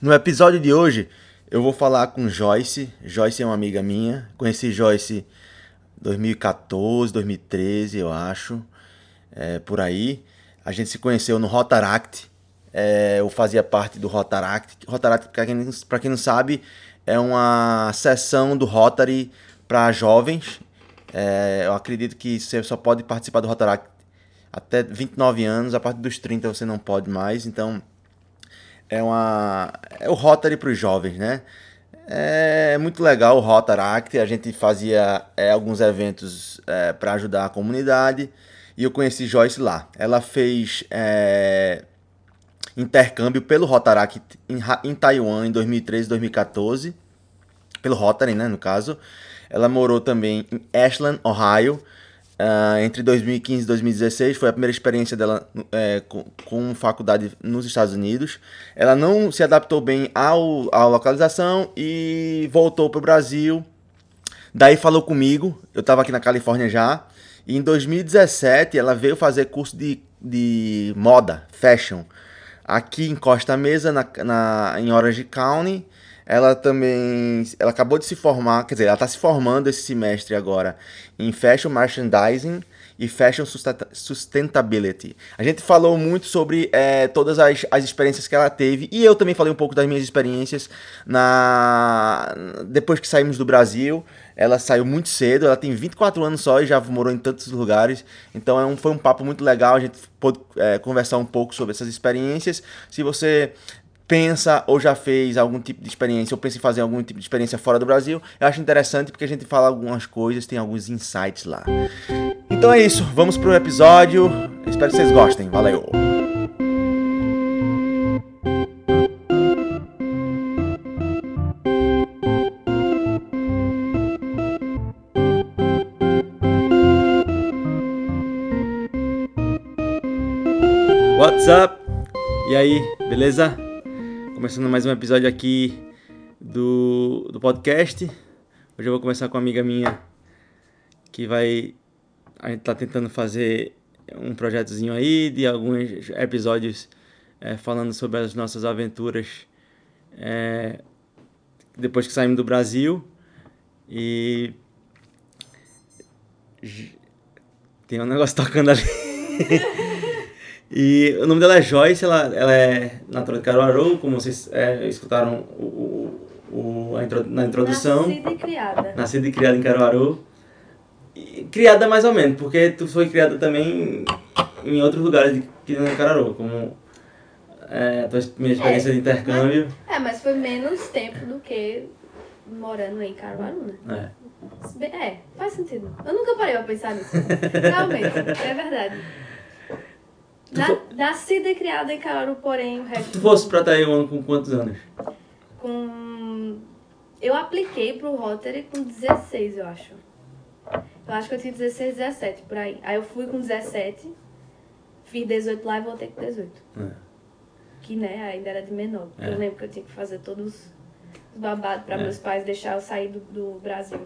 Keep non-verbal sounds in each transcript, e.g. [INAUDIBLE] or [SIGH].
No episódio de hoje, eu vou falar com Joyce. Joyce é uma amiga minha. Conheci Joyce 2014, 2013, eu acho, é, por aí. A gente se conheceu no Rotaract. É, eu fazia parte do Rotaract. Rotaract, para quem, quem não sabe, é uma sessão do Rotary para jovens. É, eu acredito que você só pode participar do Rotaract até 29 anos. A partir dos 30 você não pode mais. Então é uma é o Rotary para os jovens, né? É muito legal o Rotaract. A gente fazia é, alguns eventos é, para ajudar a comunidade e eu conheci Joyce lá. Ela fez é, intercâmbio pelo Rotaract em, em Taiwan em 2013, 2014, pelo Rotary, né, no caso. Ela morou também em Ashland, Ohio, Uh, entre 2015 e 2016 foi a primeira experiência dela é, com, com, faculdade nos Estados Unidos. Ela não se adaptou bem ao, à localização e voltou para o Brasil. Daí falou comigo, eu estava aqui na Califórnia já. E em 2017 ela veio fazer curso de, de moda, fashion, aqui em Costa Mesa, na, na, em Orange County. Ela também. Ela acabou de se formar, quer dizer, ela está se formando esse semestre agora em Fashion Merchandising e Fashion Sustainability. A gente falou muito sobre é, todas as, as experiências que ela teve e eu também falei um pouco das minhas experiências na depois que saímos do Brasil. Ela saiu muito cedo, ela tem 24 anos só e já morou em tantos lugares. Então é um, foi um papo muito legal, a gente pôde é, conversar um pouco sobre essas experiências. Se você pensa ou já fez algum tipo de experiência ou pensa em fazer algum tipo de experiência fora do Brasil, eu acho interessante porque a gente fala algumas coisas, tem alguns insights lá. Então é isso, vamos pro episódio. Espero que vocês gostem. Valeu! What's up? E aí, beleza? Começando mais um episódio aqui do, do podcast. Hoje eu vou começar com uma amiga minha que vai. A gente tá tentando fazer um projetozinho aí de alguns episódios é, falando sobre as nossas aventuras é, depois que saímos do Brasil. E. Tem um negócio tocando ali. [LAUGHS] E o nome dela é Joyce, ela, ela é natural de Caruaru, como vocês é, escutaram o, o, a intro, na introdução. Nascida e criada. Nascida e criada em Caruaru. E, criada mais ou menos, porque tu foi criada também em outros lugares que não em Caruaru, como é, a tua minha experiência é, de intercâmbio. Mas, é, mas foi menos tempo do que morando em Caruaru, né? É. É, faz sentido. Eu nunca parei pra pensar nisso. Realmente, é verdade. Na, nascida e criada em Caruaru, porém o resto... Tu fosse pra Taiwan com quantos anos? Com... Eu apliquei pro Rotary com 16, eu acho. Eu acho que eu tinha 16, 17, por aí. Aí eu fui com 17, fiz 18 lá e voltei com 18. É. Que, né, ainda era de menor. É. Eu lembro que eu tinha que fazer todos os babados pra é. meus pais deixar eu sair do, do Brasil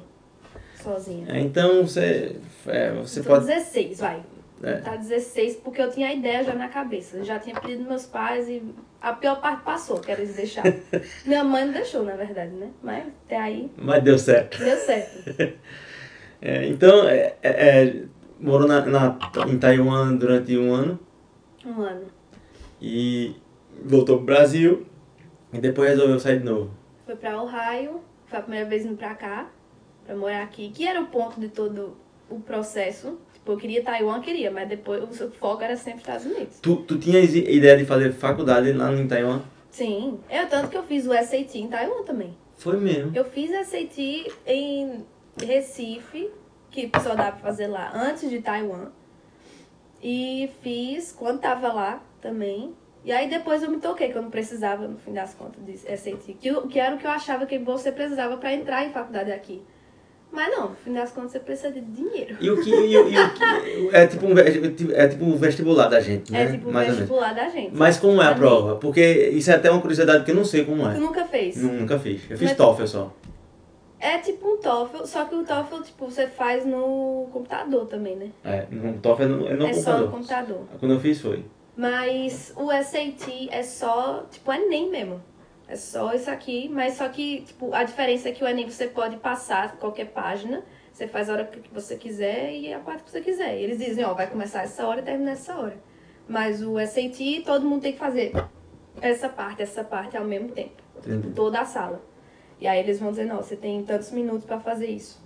sozinha. É, então você... É, você então, pode... 16, vai. É. Tá 16, porque eu tinha a ideia já na cabeça. Eu já tinha pedido meus pais e a pior parte passou, que era eles deixar. [LAUGHS] Minha mãe não deixou, na verdade, né? Mas até aí. Mas deu certo. Deu certo. [LAUGHS] é, então, é, é, é, morou na, na, em Taiwan durante um ano. Um ano. E voltou pro Brasil e depois resolveu sair de novo. Foi pra Ohio, foi a primeira vez indo pra cá, pra morar aqui, que era o ponto de todo o processo Tipo, eu queria Taiwan, queria, mas depois o foco era sempre Estados Unidos. Tu, tu tinhas ideia de fazer faculdade lá em Taiwan? Sim. Eu tanto que eu fiz o SAT em Taiwan também. Foi mesmo? Eu fiz SAT em Recife, que só dá pra fazer lá, antes de Taiwan. E fiz quando tava lá também. E aí depois eu me toquei que eu não precisava, no fim das contas, de SAT. Que, que era o que eu achava que você precisava para entrar em faculdade aqui. Mas não, no fim das contas você precisa de dinheiro. E o que, e, o, e o que é, tipo um, é tipo um vestibular da gente, né? É tipo um Mais vestibular da gente. Mas como é a prova? Porque isso é até uma curiosidade que eu não sei como é. Tu nunca fez? Nunca fiz. Eu fiz Mas, TOEFL só. É tipo um TOEFL, só que o TOEFL tipo, você faz no computador também, né? É, no TOEFL é no, é no é computador. É só no computador. Quando eu fiz foi. Mas o SAT é só, tipo, é nem mesmo. É só isso aqui, mas só que, tipo, a diferença é que o Enem você pode passar qualquer página, você faz a hora que você quiser e a parte que você quiser. E eles dizem, ó, vai começar essa hora e terminar essa hora. Mas o SAT, todo mundo tem que fazer essa parte, essa parte ao mesmo tempo. Entendi. Toda a sala. E aí eles vão dizer, não, você tem tantos minutos pra fazer isso.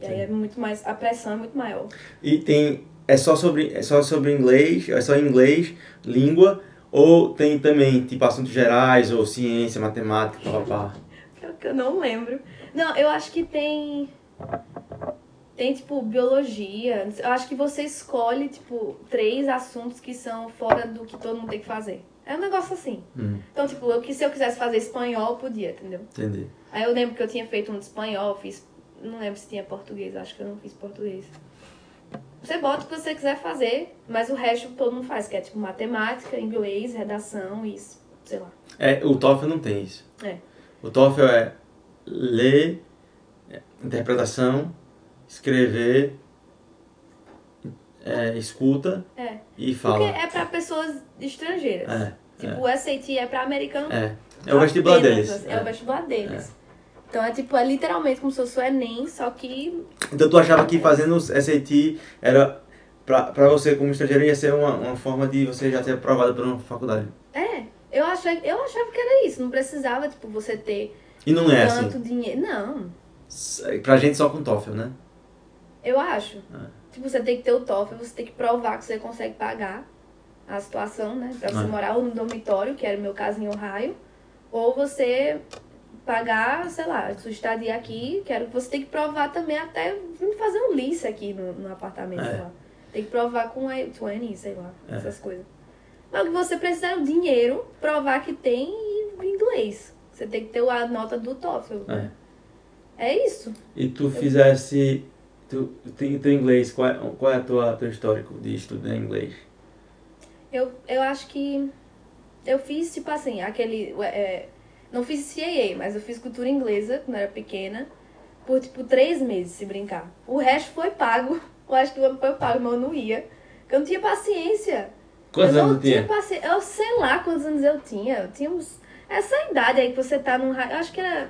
E aí é muito mais, a pressão é muito maior. E tem. É só sobre, é só sobre inglês, é só inglês, língua, ou tem também, tipo, assuntos gerais, ou ciência, matemática, papá. Pior que eu não lembro. Não, eu acho que tem. Tem, tipo, biologia. Eu acho que você escolhe, tipo, três assuntos que são fora do que todo mundo tem que fazer. É um negócio assim. Hum, Então, tipo, eu, se eu quisesse fazer espanhol, eu podia, entendeu? entendi. Aí eu lembro que eu tinha feito um de espanhol, fiz. Não lembro se tinha português, acho que eu não fiz português. Você bota o que você quiser fazer, mas o resto todo mundo faz, que é tipo matemática, inglês, redação isso, sei lá. É, o TOEFL não tem isso. É. O TOEFL é ler, é, interpretação, escrever, é, escuta É. e Porque fala. é pra pessoas estrangeiras. É, Tipo, o SAT é pra americano. é. É o vestibular apenas, deles. assim, É, o é. vestibular deles. Então é tipo, é literalmente como se fosse o Enem, só que. Então tu achava que fazendo o SAT era pra, pra você como estrangeiro ia ser uma, uma forma de você já ser aprovado por uma faculdade. É. Eu, achei, eu achava que era isso. Não precisava, tipo, você ter E não é assim. tanto dinheiro. Não. Pra gente só com TOEFL, né? Eu acho. É. Tipo, você tem que ter o TOEFL, você tem que provar que você consegue pagar a situação, né? Pra você É. morar ou no dormitório, que era o meu caso em Ohio, ou você pagar, sei lá, sua estadia aqui, que era o que você tem que provar também até fazer um lease aqui no, no apartamento, É. sei lá. Tem que provar com a 20, sei lá, É. essas coisas. Mas o que você precisa é o dinheiro, provar que tem inglês. Você tem que ter a nota do TOEFL. É. É isso. E tu fizesse. Tu tem teu inglês, qual é, qual é a tua, teu histórico de estudar inglês? Eu, eu acho que eu fiz, tipo assim, aquele. é, não fiz CAA, mas eu fiz cultura inglesa quando eu era pequena, por tipo três meses, se brincar. O resto foi pago. [LAUGHS] O resto do ano foi pago, mas eu não ia. Porque eu não tinha paciência. Quantos eu anos não tinha? paciência. Eu sei lá quantos anos eu tinha. Eu tinha uns. Essa idade aí que você tá num. Eu acho que era.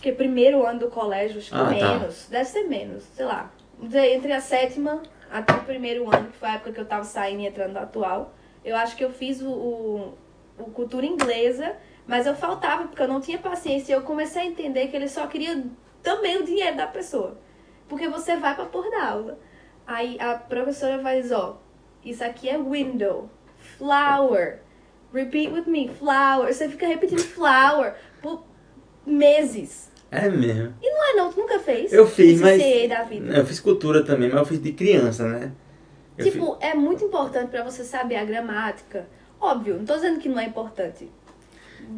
Que primeiro ano do colégio, acho que Ah, tá. menos. Deve ser menos, sei lá. Entre a sétima até o primeiro ano, que foi a época que eu tava saindo e entrando no atual. Eu acho que eu fiz o, o, o cultura inglesa, mas eu faltava, porque eu não tinha paciência. E eu comecei a entender que ele só queria também o dinheiro da pessoa. Porque você vai pra pôr da aula. Aí a professora dizer, ó, isso aqui é window, flower, repeat with me, flower. Você fica repetindo flower por meses. É mesmo. E não é não, tu nunca fez? Eu fiz, mas. Vida. Eu fiz cultura também, mas eu fiz de criança, né? Eu Tipo, é muito importante pra você saber a gramática. Óbvio, não tô dizendo que não é importante.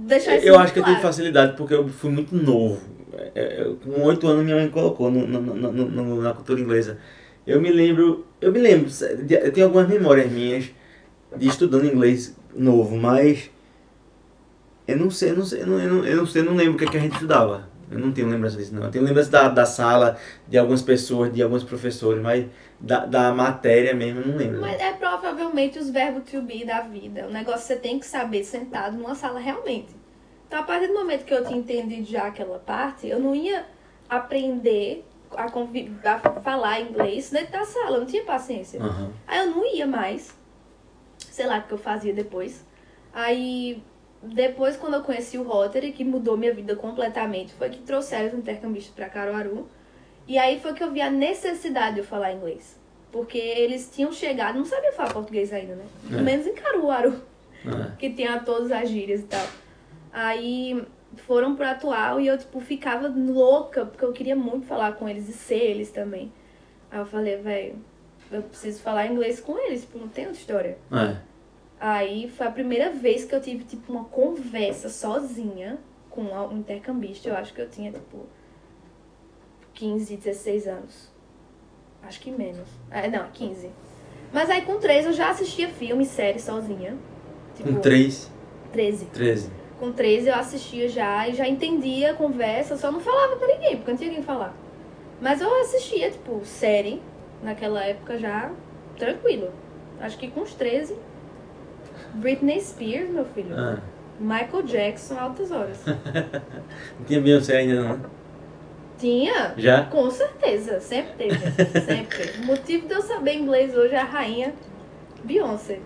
Deixar isso Eu acho que eu claro. tive facilidade porque eu fui muito novo. É, é, eu- Com oito anos minha mãe colocou no, no- no- na cultura inglesa. Eu me lembro, eu me lembro, eu tenho algumas memórias minhas de estudando inglês novo, mas eu não sei, eu não sei, eu não, eu não, eu não sei, eu não lembro o que, é que a gente estudava. Eu não tenho lembrança disso, não. Eu tenho lembrança da, da sala, de algumas pessoas, de alguns professores, mas da, da matéria mesmo eu não lembro. Mas é provavelmente os verbos to be da vida. O negócio você tem que saber sentado numa sala realmente. Então, a partir do momento que eu tinha entendido já aquela parte, eu não ia aprender a, a falar inglês dentro da sala. Eu não tinha paciência. Aham. Aí eu não ia mais. Sei lá o que eu fazia depois. Aí, depois, quando eu conheci o Rotary, que mudou minha vida completamente, foi que trouxeram os intercambistas pra Caruaru. E aí foi que eu vi a necessidade de eu falar inglês. Porque eles tinham chegado, não sabiam falar português ainda, né? Pelo É. menos em Caruaru, Ah, [LAUGHS] que tinha todas as gírias e tal. Aí foram pro atual e eu, tipo, ficava louca, porque eu queria muito falar com eles e ser eles também. Aí eu falei, velho, eu preciso falar inglês com eles, tipo, não tem outra história. é. Aí foi a primeira vez que eu tive, tipo, uma conversa sozinha com um intercambista. Eu acho que eu tinha, tipo, 15, 16 anos. Acho que menos. É, não, 15. Mas aí com 13 eu já assistia filme, série sozinha. Tipo, Com três, 13. 13. Com 13 eu assistia já e já entendia a conversa, só não falava pra ninguém, porque não tinha quem falar. Mas eu assistia, tipo, série, naquela época já, tranquilo. Acho que com os 13. Britney Spears, meu filho. Ah. Michael Jackson, altas horas. Não [LAUGHS] tinha Beyoncé ainda não? Tinha? Já? Com certeza, sempre teve. sempre. [LAUGHS] O motivo de eu saber inglês hoje é a rainha Beyoncé.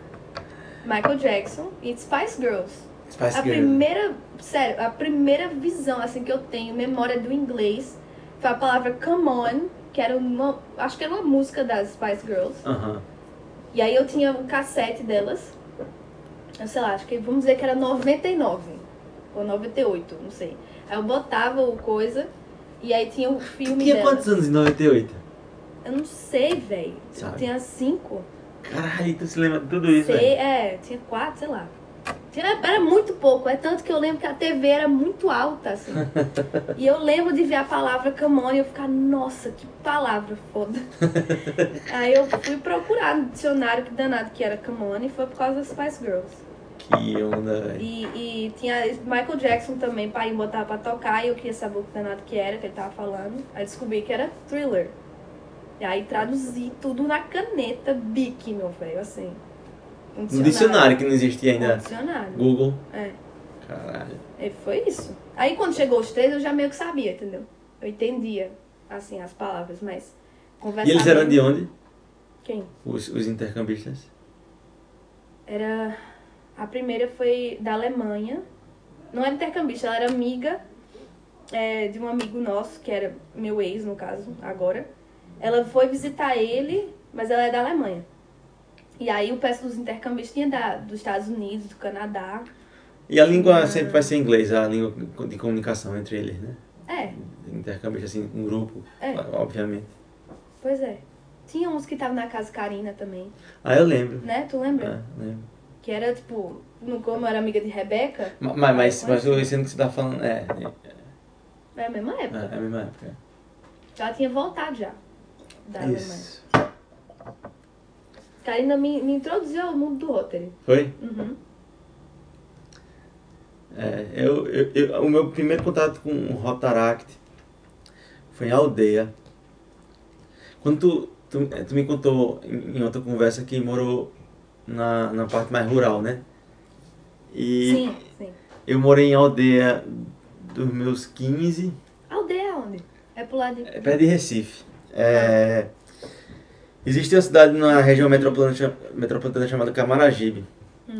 Michael Jackson e Spice Girls. Spice a primeira, sério, a primeira visão assim que eu tenho, memória do inglês, foi a palavra come on, que era uma, acho que era uma música das Spice Girls. Aham. E aí eu tinha um cassete delas. Eu sei lá, acho que vamos dizer que era 99 ou 98, não sei. Aí eu botava o coisa e aí tinha o Tu filme tinha delas. quantos anos em 98? Eu não sei, velho. Eu tinha cinco. Caralho, tu se lembra de tudo isso, Sei, é, tinha quatro, sei lá. Tinha- Era muito pouco, é tanto que eu lembro que a TV era muito alta, assim. [LAUGHS] e eu lembro de ver a palavra on e eu ficar, nossa, que palavra foda. [LAUGHS] Aí eu fui procurar no dicionário que danado que era on e foi por causa das Spice Girls. Que onda, velho. E, e tinha Michael Jackson também, pai botar pra tocar, e eu queria saber o que danado que era, que ele tava falando. Aí descobri que era thriller. E aí traduzi tudo na caneta Bic, meu velho, assim. Um No dicionário que não existia Um ainda. dicionário. Google. É. Caralho. E foi isso. Aí quando chegou os três, eu já meio que sabia, entendeu? Eu entendia, assim, as palavras, mas conversar E eles eram de onde? Quem? Os, os intercambistas? Era. A primeira foi da Alemanha. Não era intercambista, ela era amiga é, de um amigo nosso, que era meu ex, no caso, agora. Ela foi visitar ele, mas ela é da Alemanha. E aí o peço dos intercambistas tinha da, dos Estados Unidos, do Canadá. E a língua sempre vai ser inglês, a língua de comunicação entre eles, né? É, Intercambista, assim, um grupo, É. obviamente. pois é. Tinha uns que estavam na casa Karina também, Ah, eu lembro. né? Tu lembra? É, lembro. Que era tipo, no, como eu era amiga de Rebeca, Ma- Mas, mas, mas Conheci. esse ano que você tá falando, é, é a mesma é, época. é a mesma época. Ela tinha voltado já da Alemanha. Karina me, me introduziu ao mundo do Rotary. Foi? Uhum. É, eu, eu, eu- o meu primeiro contato com o Rotaract foi em aldeia. Quando tu, tu, eh, tu me contou em, em outra conversa que morou na, na parte mais rural, né? E Sim, sim. eu morei em aldeia dos meus 15, Aldeia é onde? É pro lado de. é perto de Recife. É, existe uma cidade na região metropolitana, metropolitana chamada Camaragibe.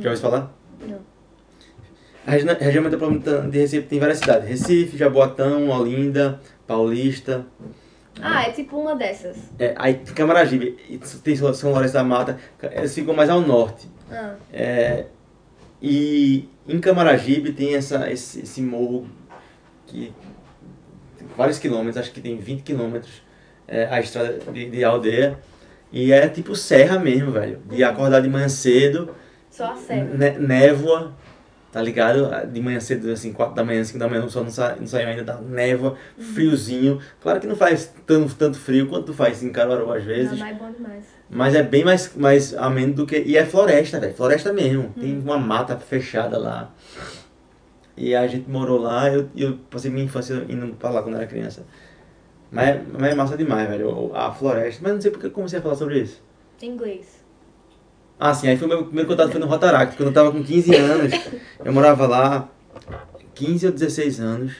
Já ouviu falar? Não. A regi- região metropolitana de Recife tem várias cidades. Recife, Jaboatão, Olinda, Paulista. Ah, é tipo uma dessas. É, aí Camaragibe, tem São Lourenço da Mata, eles ficam mais ao norte. Ah, É, e em Camaragibe tem essa, esse, esse morro que tem vários quilômetros, acho que tem 20 quilômetros é, a estrada de, de aldeia. E é tipo serra mesmo, velho. De acordar de manhã cedo, só a serra. né, névoa, tá ligado? De manhã cedo, assim, 4 da manhã, 5 da manhã, o sol não, sa não saiu ainda, tá névoa, friozinho. Claro que não faz tanto, tanto frio quanto faz em Caruaru às vezes. Não, mas é bom demais. Mas é bem mais, mais ameno do que. E é floresta, velho. Floresta mesmo. Tem uma mata fechada lá. E a gente morou lá, eu, eu passei minha infância indo pra lá quando era criança. Mas, é- mas é massa demais, velho. A floresta. Mas não sei porque eu comecei a falar sobre isso. Inglês. Ah, sim, aí foi o meu primeiro contato foi no Rotaract. Quando eu tava com 15 anos, eu morava lá, 15 ou 16 anos.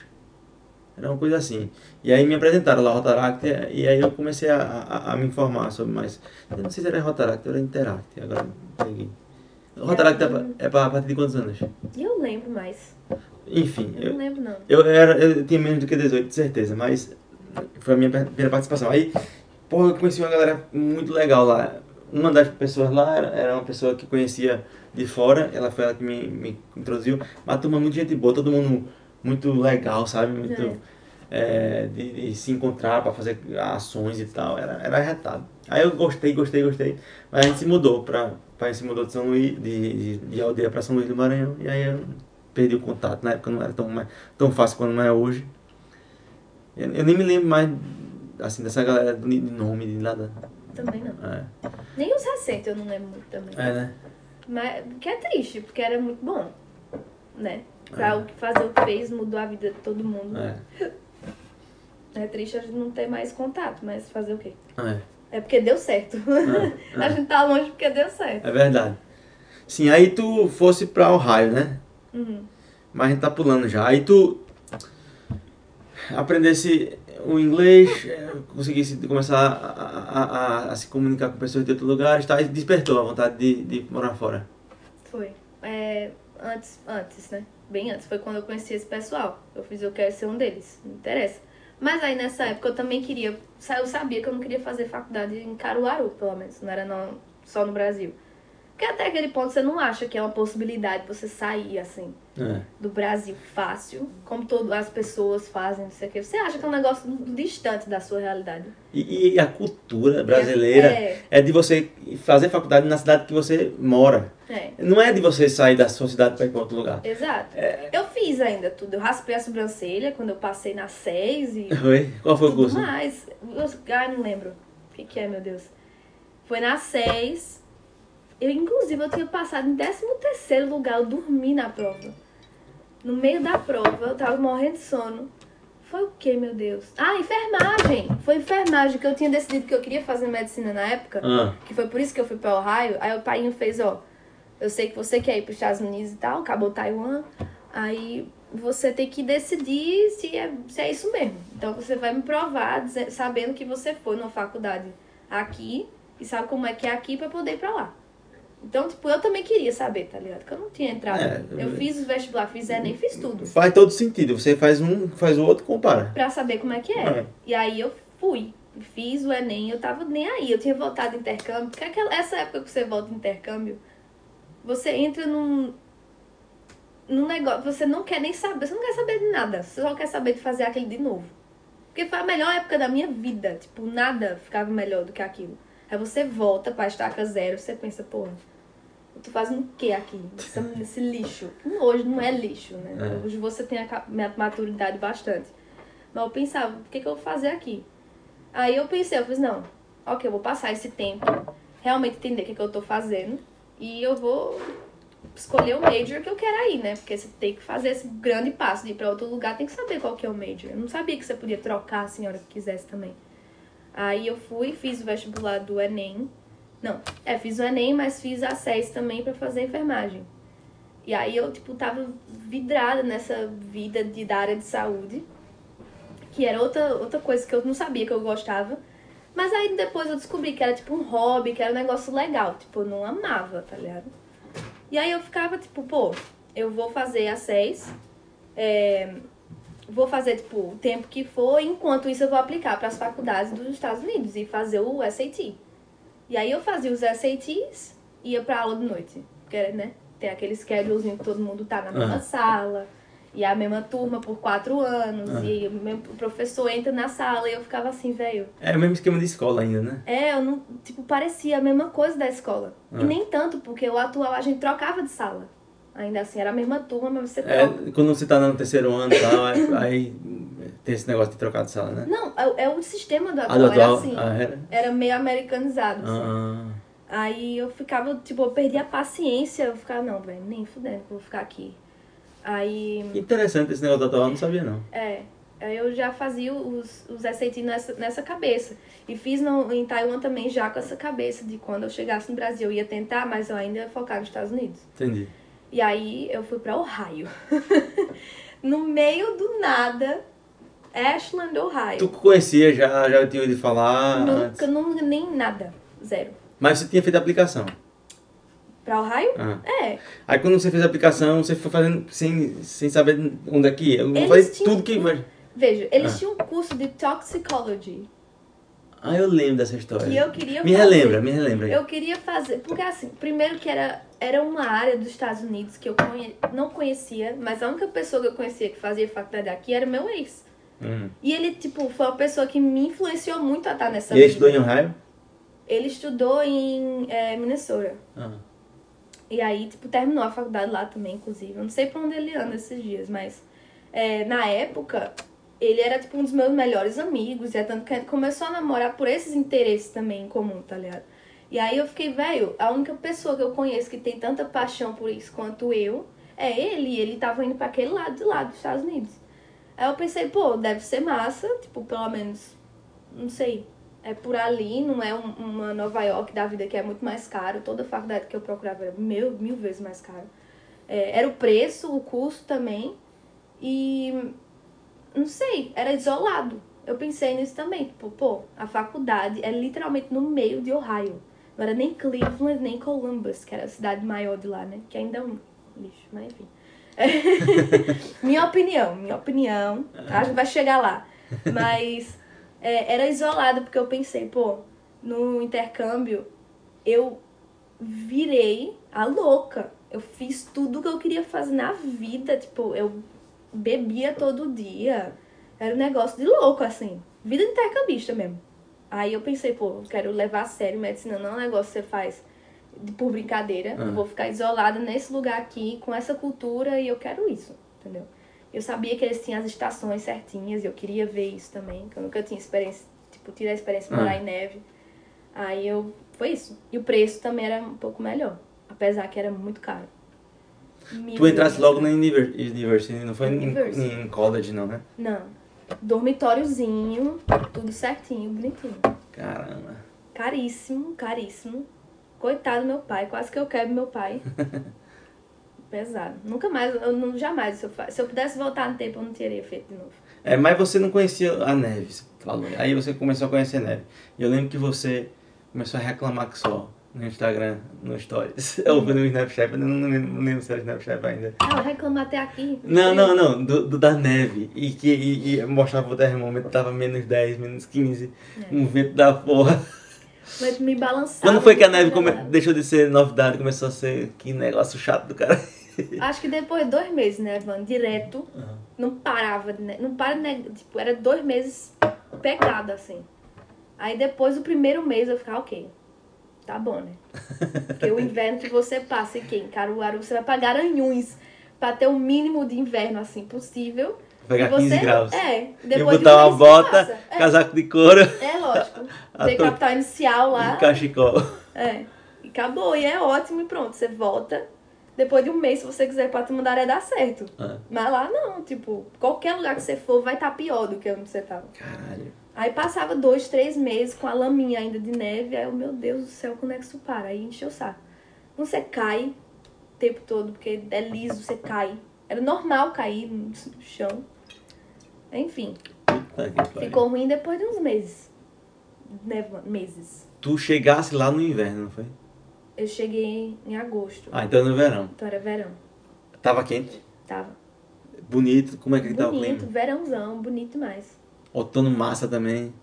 Era uma coisa assim. E aí me apresentaram lá Rotaract e aí eu comecei a, a, a me informar sobre mais. Eu não sei se era Rotaract ou era Interact, agora não peguei. Rotaract é pra, é pra partir de quantos anos? Eu lembro mais. Enfim, Eu não eu, lembro, não. eu, era, eu tinha menos do que 18, de certeza, mas foi a minha primeira participação. Aí, porra, eu conheci uma galera muito legal lá. Uma das pessoas lá era, uma pessoa que conhecia de fora, ela foi ela que me, me introduziu. Uma turma muito gente boa, todo mundo muito legal, sabe? Muito é, de, de se encontrar para fazer ações e tal. Era, era arretado. Aí eu gostei, gostei, gostei. Mas a gente se mudou pra. A gente se mudou de São Luís, de, de, de aldeia para São Luís do Maranhão. E aí eu perdi o contato. Na época não era tão, tão fácil quanto não é hoje. Eu, eu nem me lembro mais assim, dessa galera de nome, de nada. Também não. É, Nem os recentes eu não lembro muito também. é né? Mas que é triste, porque era muito bom. Né? Pra É. o que fazer o que fez mudou a vida de todo mundo. É, [LAUGHS] É triste a gente não ter mais contato, mas fazer o quê? é, É porque deu certo. é, [LAUGHS] a gente tá longe porque deu certo. é verdade. Sim, aí tu fosse pra Ohio, né? Uhum. Mas a gente tá pulando já. Aí tu aprendesse o inglês, conseguisse começar a, a, a, a se comunicar com pessoas de outros lugares, tá? e despertou a vontade de, de morar fora. Foi. É, antes, antes, né? Bem antes. Foi quando eu conheci esse pessoal. Eu fiz, eu quero ser um deles. Não interessa. Mas aí nessa época eu também queria. Eu sabia que eu não queria fazer faculdade em Caruaru, pelo menos. Não era não, só no Brasil. Porque até aquele ponto você não acha que é uma possibilidade você sair assim É. do Brasil fácil, como todas as pessoas fazem, não sei o quê. Você acha que é um negócio distante da sua realidade. E, e a cultura brasileira É. é de você fazer faculdade na cidade que você mora. É, Não é de você sair da sua cidade para ir para outro lugar. exato. É. Eu fiz ainda tudo. Eu raspei a sobrancelha quando eu passei na 6 e Foi? Qual foi o curso? mais. Eu, ai, não lembro. O que, que é, meu Deus? Foi na 6. Eu, inclusive, eu tinha passado em 13 terceiro lugar. Eu dormi na prova. No meio da prova, eu tava morrendo de sono. Foi o que, meu Deus? Ah, enfermagem! Foi enfermagem, que eu tinha decidido que eu queria fazer medicina na época. Ah, Que foi por isso que eu fui pra Ohio. Aí o pai fez, ó, eu sei que você quer ir pros Estados Unidos e tal, acabou Taiwan. Aí você tem que decidir se é, se é isso mesmo. Então você vai me provar, sabendo que você foi numa faculdade aqui e sabe como é que é aqui pra poder ir pra lá. Então, tipo, eu também queria saber, tá ligado? Que eu não tinha entrado. É, eu fiz o vestibular, fiz Enem, fiz tudo. faz todo sentido. Você faz um, faz o outro, compara. Pra saber como é que é. É. E aí eu fui. Fiz o Enem, eu tava nem aí. Eu tinha voltado intercâmbio. Porque aquela, essa época que você volta intercâmbio, você entra num. num negócio. Você não quer nem saber. Você não quer saber de nada. Você só quer saber de fazer aquilo de novo. Porque foi a melhor época da minha vida. Tipo, nada ficava melhor do que aquilo. Aí você volta pra estaca zero, você pensa, porra, tô fazendo o que aqui? Nesse, lixo. Hoje não é lixo, né? É. Hoje você tem a maturidade bastante. Mas eu pensava, o que, que eu vou fazer aqui? Aí eu pensei, eu fiz, não, ok, eu vou passar esse tempo, realmente entender o que, que eu tô fazendo. E eu vou escolher o major que eu quero aí, né? Porque você tem que fazer esse grande passo de ir pra outro lugar, tem que saber qual que é o major. Eu não sabia que você podia trocar assim a hora que quisesse também. Aí eu fui, fiz o vestibular do Enem. Não, é, fiz o Enem, mas fiz a SES também pra fazer enfermagem. E aí eu, tipo, tava vidrada nessa vida de, da área de saúde. Que era outra, outra coisa que eu não sabia que eu gostava. Mas aí depois eu descobri que era tipo um hobby, que era um negócio legal. Tipo, eu não amava, tá ligado? E aí eu ficava, tipo, pô, eu vou fazer a SES. É, vou fazer, tipo, o tempo que for. Enquanto isso eu vou aplicar para as faculdades dos Estados Unidos e fazer o SAT. E aí eu fazia os SATs e ia pra aula de noite. Porque, né, tem aquele schedulezinho que todo mundo tá na mesma Ah. sala. E a mesma turma por quatro anos. Ah. E o mesmo- professor entra na sala e eu ficava assim, velho. É o mesmo esquema de escola ainda, né? É, eu não. Tipo, parecia a mesma coisa da escola. Ah. E nem tanto, porque o atual a gente trocava de sala. Ainda assim, era a mesma turma, mas você É, troca. quando você tá no terceiro ano e tal, aí, aí tem esse negócio de trocar de sala, né? Não, é, é o sistema do Ah, atual, do era assim. Ah, era? Era meio americanizado. assim. Ah, Aí eu ficava, tipo, eu perdi a paciência. Eu ficava, não, velho, nem fudendo que eu vou ficar aqui. Aí. que interessante esse negócio do atual, eu não sabia não. É. Aí eu já fazia os, os SAT nessa, nessa cabeça. E fiz no, em Taiwan também já com essa cabeça de quando eu chegasse no Brasil eu ia tentar, mas eu ainda ia focar nos Estados Unidos. Entendi. E aí eu fui pra Ohio. [LAUGHS] no meio do nada, Ashland, Ohio. Tu conhecia já, já tinha ouvido falar. Nunca, nunca, nem nada. Zero. Mas você tinha feito a aplicação. Pra Ohio? Ah. É. Aí quando você fez a aplicação, você foi fazendo sem, sem saber onde é que ia. Eu Eles falei tinham tudo que. Veja, eles Ah. tinham um curso de toxicology. Ah, eu lembro dessa história. Que eu queria Me fazer. relembra, me relembra. Eu queria fazer, porque assim, primeiro que era, era uma área dos Estados Unidos que eu conhe- não conhecia, mas a única pessoa que eu conhecia que fazia faculdade aqui era meu ex. Uhum. E ele, tipo, foi uma pessoa que me influenciou muito a estar nessa E ele vida. estudou em Ohio? Ele estudou em é, Minnesota. Ah. E aí, tipo, terminou a faculdade lá também, inclusive. Eu não sei pra onde ele anda esses dias, mas é, na época, ele era, tipo, um dos meus melhores amigos. E é tanto que começou a namorar por esses interesses também em comum, tá ligado? E aí eu fiquei, velho, a única pessoa que eu conheço que tem tanta paixão por isso quanto eu é ele. E ele tava indo pra aquele lado de lá dos Estados Unidos. Aí eu pensei, pô, deve ser massa, tipo, pelo menos, não sei, é por ali, não é um- uma Nova York da vida que é muito mais caro. Toda faculdade que eu procurava era mil, mil vezes mais caro. É, era o preço, o custo também. E não sei, era isolado. Eu pensei nisso também, tipo, pô, a faculdade é literalmente no meio de Ohio. Não era nem Cleveland, nem Columbus, que era a cidade maior de lá, né? Que ainda é um lixo, mas enfim. [LAUGHS] minha opinião, minha opinião. Tá? A gente vai chegar lá. Mas é, era isolado, porque eu pensei, pô, no intercâmbio eu virei a louca. Eu fiz tudo que eu queria fazer na vida. Tipo, eu bebia todo dia. Era um negócio de louco, assim. Vida de intercambista mesmo. Aí eu pensei, pô, eu quero levar a sério medicina, não é um negócio que você faz por brincadeira. Eu vou ficar isolada nesse lugar aqui, com essa cultura, e eu quero isso, entendeu? Eu sabia que eles tinham as estações certinhas, e eu queria ver isso também, que eu nunca tinha experiência, tipo, tive a experiência de morar em neve. Aí eu, foi isso. E o preço também era um pouco melhor, apesar que era muito caro. Mil Tu entraste logo na univer- university, não foi em, University. em college não, né? Não. Dormitóriozinho, tudo certinho, bonitinho. Caramba. Caríssimo, caríssimo. Coitado do meu pai, quase que eu quebro meu pai. [LAUGHS] Pesado. Nunca mais, eu não, jamais. Se eu, se eu pudesse voltar no tempo, eu não teria feito de novo. É, mas você não conhecia a neve, você falou. Aí você começou a conhecer a neve. E eu lembro que você começou a reclamar que só no Instagram, no Stories. [LAUGHS] Ou foi no Snapchat, eu não, lembro não lembro se era Snapchat ainda. Ah, eu reclamo até aqui. Não, não, não, do, do- da neve. E que e, e mostrava o termômetro, tava menos 10, menos 15, um vento da porra. Mas me balançava. Quando foi que a neve come- deixou de ser novidade, começou a ser que negócio chato do cara? [LAUGHS] Acho que depois de dois meses, né, Van? Direto. Não parava de ne- Não para de ne- Tipo, era dois meses pegado, assim. Aí depois, o primeiro mês, eu ficava, ok. Tá bom, né? Porque o inverno que você passa aqui em Caruaru, você vai pagar anhuns pra ter o mínimo de inverno, assim, possível. Pegar E você, 15 graus. É. E Depois de botar um uma bota. É, casaco de couro é lógico. [LAUGHS] Tem tua- capital inicial lá. e cachecol. É. E acabou. E é ótimo e pronto. Você volta. Depois de um mês, se você quiser pra Tamandaré, dá certo. Ah, Mas lá não, tipo, qualquer lugar que você for vai estar pior do que onde você tava. caralho. Aí passava dois, três meses com a laminha ainda de neve, aí eu, meu Deus do céu, quando é que isso para? Aí encheu o saco. Você cai o tempo todo, porque é liso, você cai. Era normal cair no chão. Enfim, ficou ruim depois de uns meses. Neva, meses. Tu chegasse lá no inverno, não foi? Eu cheguei em agosto. Ah, então no verão. Então era verão. Tava quente, Tava bonito. Como é que tava o bonito, clima? verãozão, bonito demais. Outono massa também.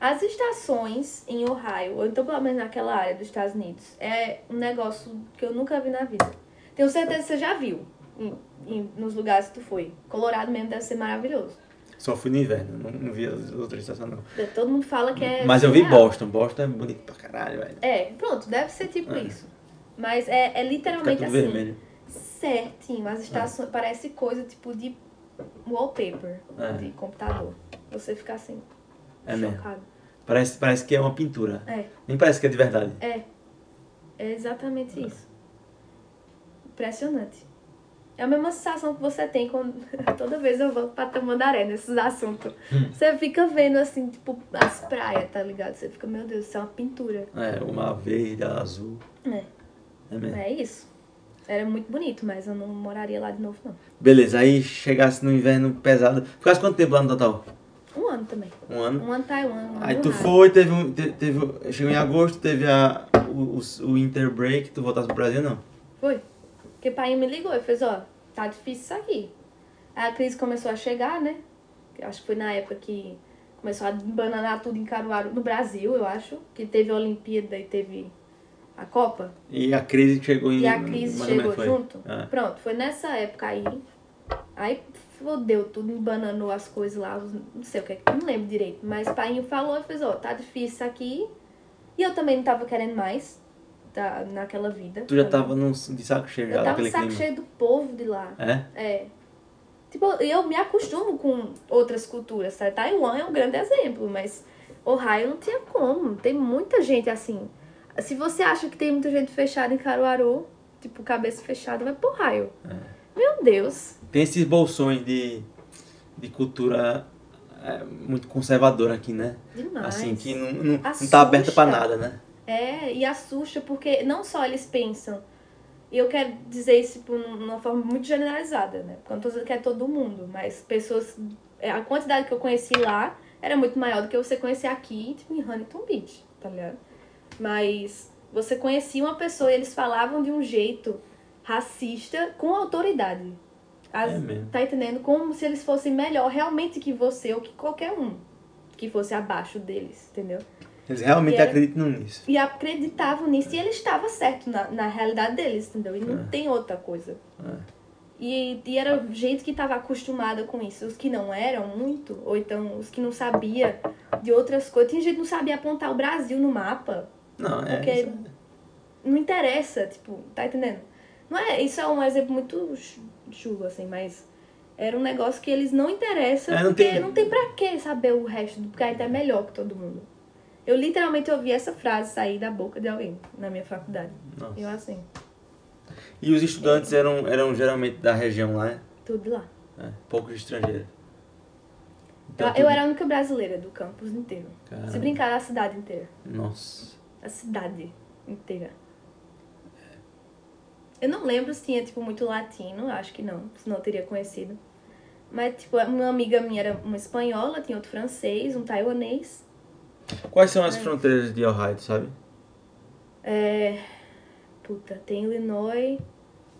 As estações em Ohio, ou então pelo menos naquela área dos Estados Unidos, é um negócio que eu nunca vi na vida. Tenho certeza que você já viu em- em- nos lugares que tu foi. Colorado mesmo deve ser maravilhoso. Só fui no inverno, não, não vi as outras estações não. Todo mundo fala que é. Mas eu vi surreal. Boston. Boston é bonito pra caralho, velho. É, pronto, deve ser tipo É. isso. Mas é, é literalmente assim. vermelho. Certinho. As estações. Parece coisa tipo de wallpaper É. de computador. Você fica assim. É mesmo. chocado. Parece, parece que é uma pintura. É. Nem parece que é de verdade. É. É exatamente isso. Impressionante. É a mesma sensação que você tem quando [LAUGHS] toda vez eu vou pra Tamandaré nesses assuntos. Hum. Você fica vendo assim, tipo, as praias, tá ligado? Você fica, meu Deus, isso é uma pintura. É, uma verde, azul. É. É mesmo. É isso. Era muito bonito, mas eu não moraria lá de novo, não. Beleza, aí chegasse no inverno pesado. Ficasse quanto tempo lá no total? Um ano também. Um ano? Um ano Taiwan, um ano Aí tu foi, teve, um- te- teve, chegou em agosto, teve a, o, o, o winter break, tu voltasse pro Brasil, não? Foi. Porque o pai me ligou e fez, ó, tá difícil isso aqui. Aí a crise começou a chegar, né? Acho que foi na época que começou a bananar tudo em Caruaru, no Brasil, eu acho. Que teve a Olimpíada e teve a Copa. E a crise chegou em... E a crise chegou junto. Ah. Pronto, foi nessa época aí. Aí fodeu tudo, embananou as coisas lá, não sei o que, não lembro direito. Mas o pai falou e fez, ó, tá difícil isso aqui. E eu também não tava querendo mais tá, naquela vida. Tu já tá tava num, de saco cheio já eu tava daquele de saco clima. cheio do povo de lá. É? É. Tipo, eu me acostumo com outras culturas, sabe? Taiwan é um grande exemplo, mas Ohio não tinha como. Tem muita gente assim. Se você acha que tem muita gente fechada em Caruaru, tipo, cabeça fechada, vai pro Ohio. É. Meu Deus. Tem esses bolsões de, de cultura é, muito conservadora aqui, né? Demais. Assim, que não, não, não tá aberta pra nada, né? É, e assusta porque não só eles pensam E eu quero dizer isso tipo, numa forma muito generalizada, né? Porque eu não tô dizendo que é todo mundo, mas pessoas. é, A quantidade que eu conheci lá era muito maior do que você conhecer aqui, tipo, em Huntington Beach, tá ligado? Mas você conhecia uma pessoa e eles falavam de um jeito racista com autoridade. As- É mesmo. Tá entendendo? Como se eles fossem melhor realmente que você ou que qualquer um que fosse abaixo deles, entendeu? Eles realmente era- acreditam nisso. E acreditavam nisso e ele estava certo na, na realidade deles, entendeu? E não tem outra coisa. E, e era gente que estava acostumada com isso. Os que não eram muito, ou então os que não sabia de outras coisas. Tinha gente que não sabia apontar o Brasil no mapa. Não, é. Porque não interessa, tipo, tá entendendo? Não é, isso é um exemplo muito chu- chulo, assim, mas era um negócio que eles não interessam, É, não porque tem- não tem pra que saber o resto, porque a é melhor que todo mundo. Eu literalmente ouvi essa frase sair da boca de alguém na minha faculdade. Nossa. Eu assim, E os estudantes eram, eram geralmente da região lá, né? tudo lá. É, poucos estrangeiros. Eu, Então, eu tudo- era a única brasileira do campus inteiro. Caramba. Se brincar, a cidade inteira. Nossa. A cidade inteira. Eu não lembro se tinha, tipo, muito latino, acho que não, senão eu teria conhecido. Mas, tipo, uma amiga minha era uma espanhola, tinha outro francês, um taiwanês. Quais são as fronteiras de Ohio, sabe? É. Puta, tem Illinois,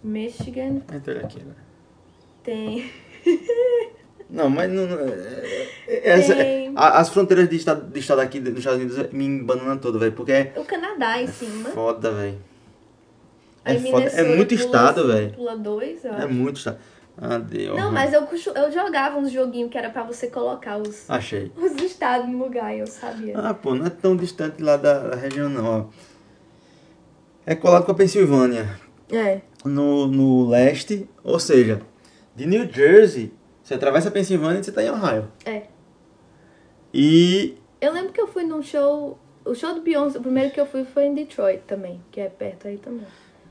Michigan, Entra aqui, né? tem. [LAUGHS] Não, mas não. é- é- essa- Tem. as fronteiras de estado, de estado aqui nos Estados Unidos me embananam todo, velho. Porque é O Canadá em cima. foda, velho. É foda. É muito pula- estado, velho. Pula dois, É muito estado. Adeus. Não, mas eu, eu jogava uns joguinhos que era pra você colocar os, Achei. os estados no lugar, eu sabia. Ah, pô, não é tão distante lá da, da região, não, ó. É colado com a Pensilvânia. É. No, no leste, ou seja, de New Jersey, você atravessa a Pensilvânia e você tá em Ohio. É. E. Eu lembro que eu fui num show. O show do Beyoncé, o primeiro que eu fui foi em Detroit também, que é perto aí também.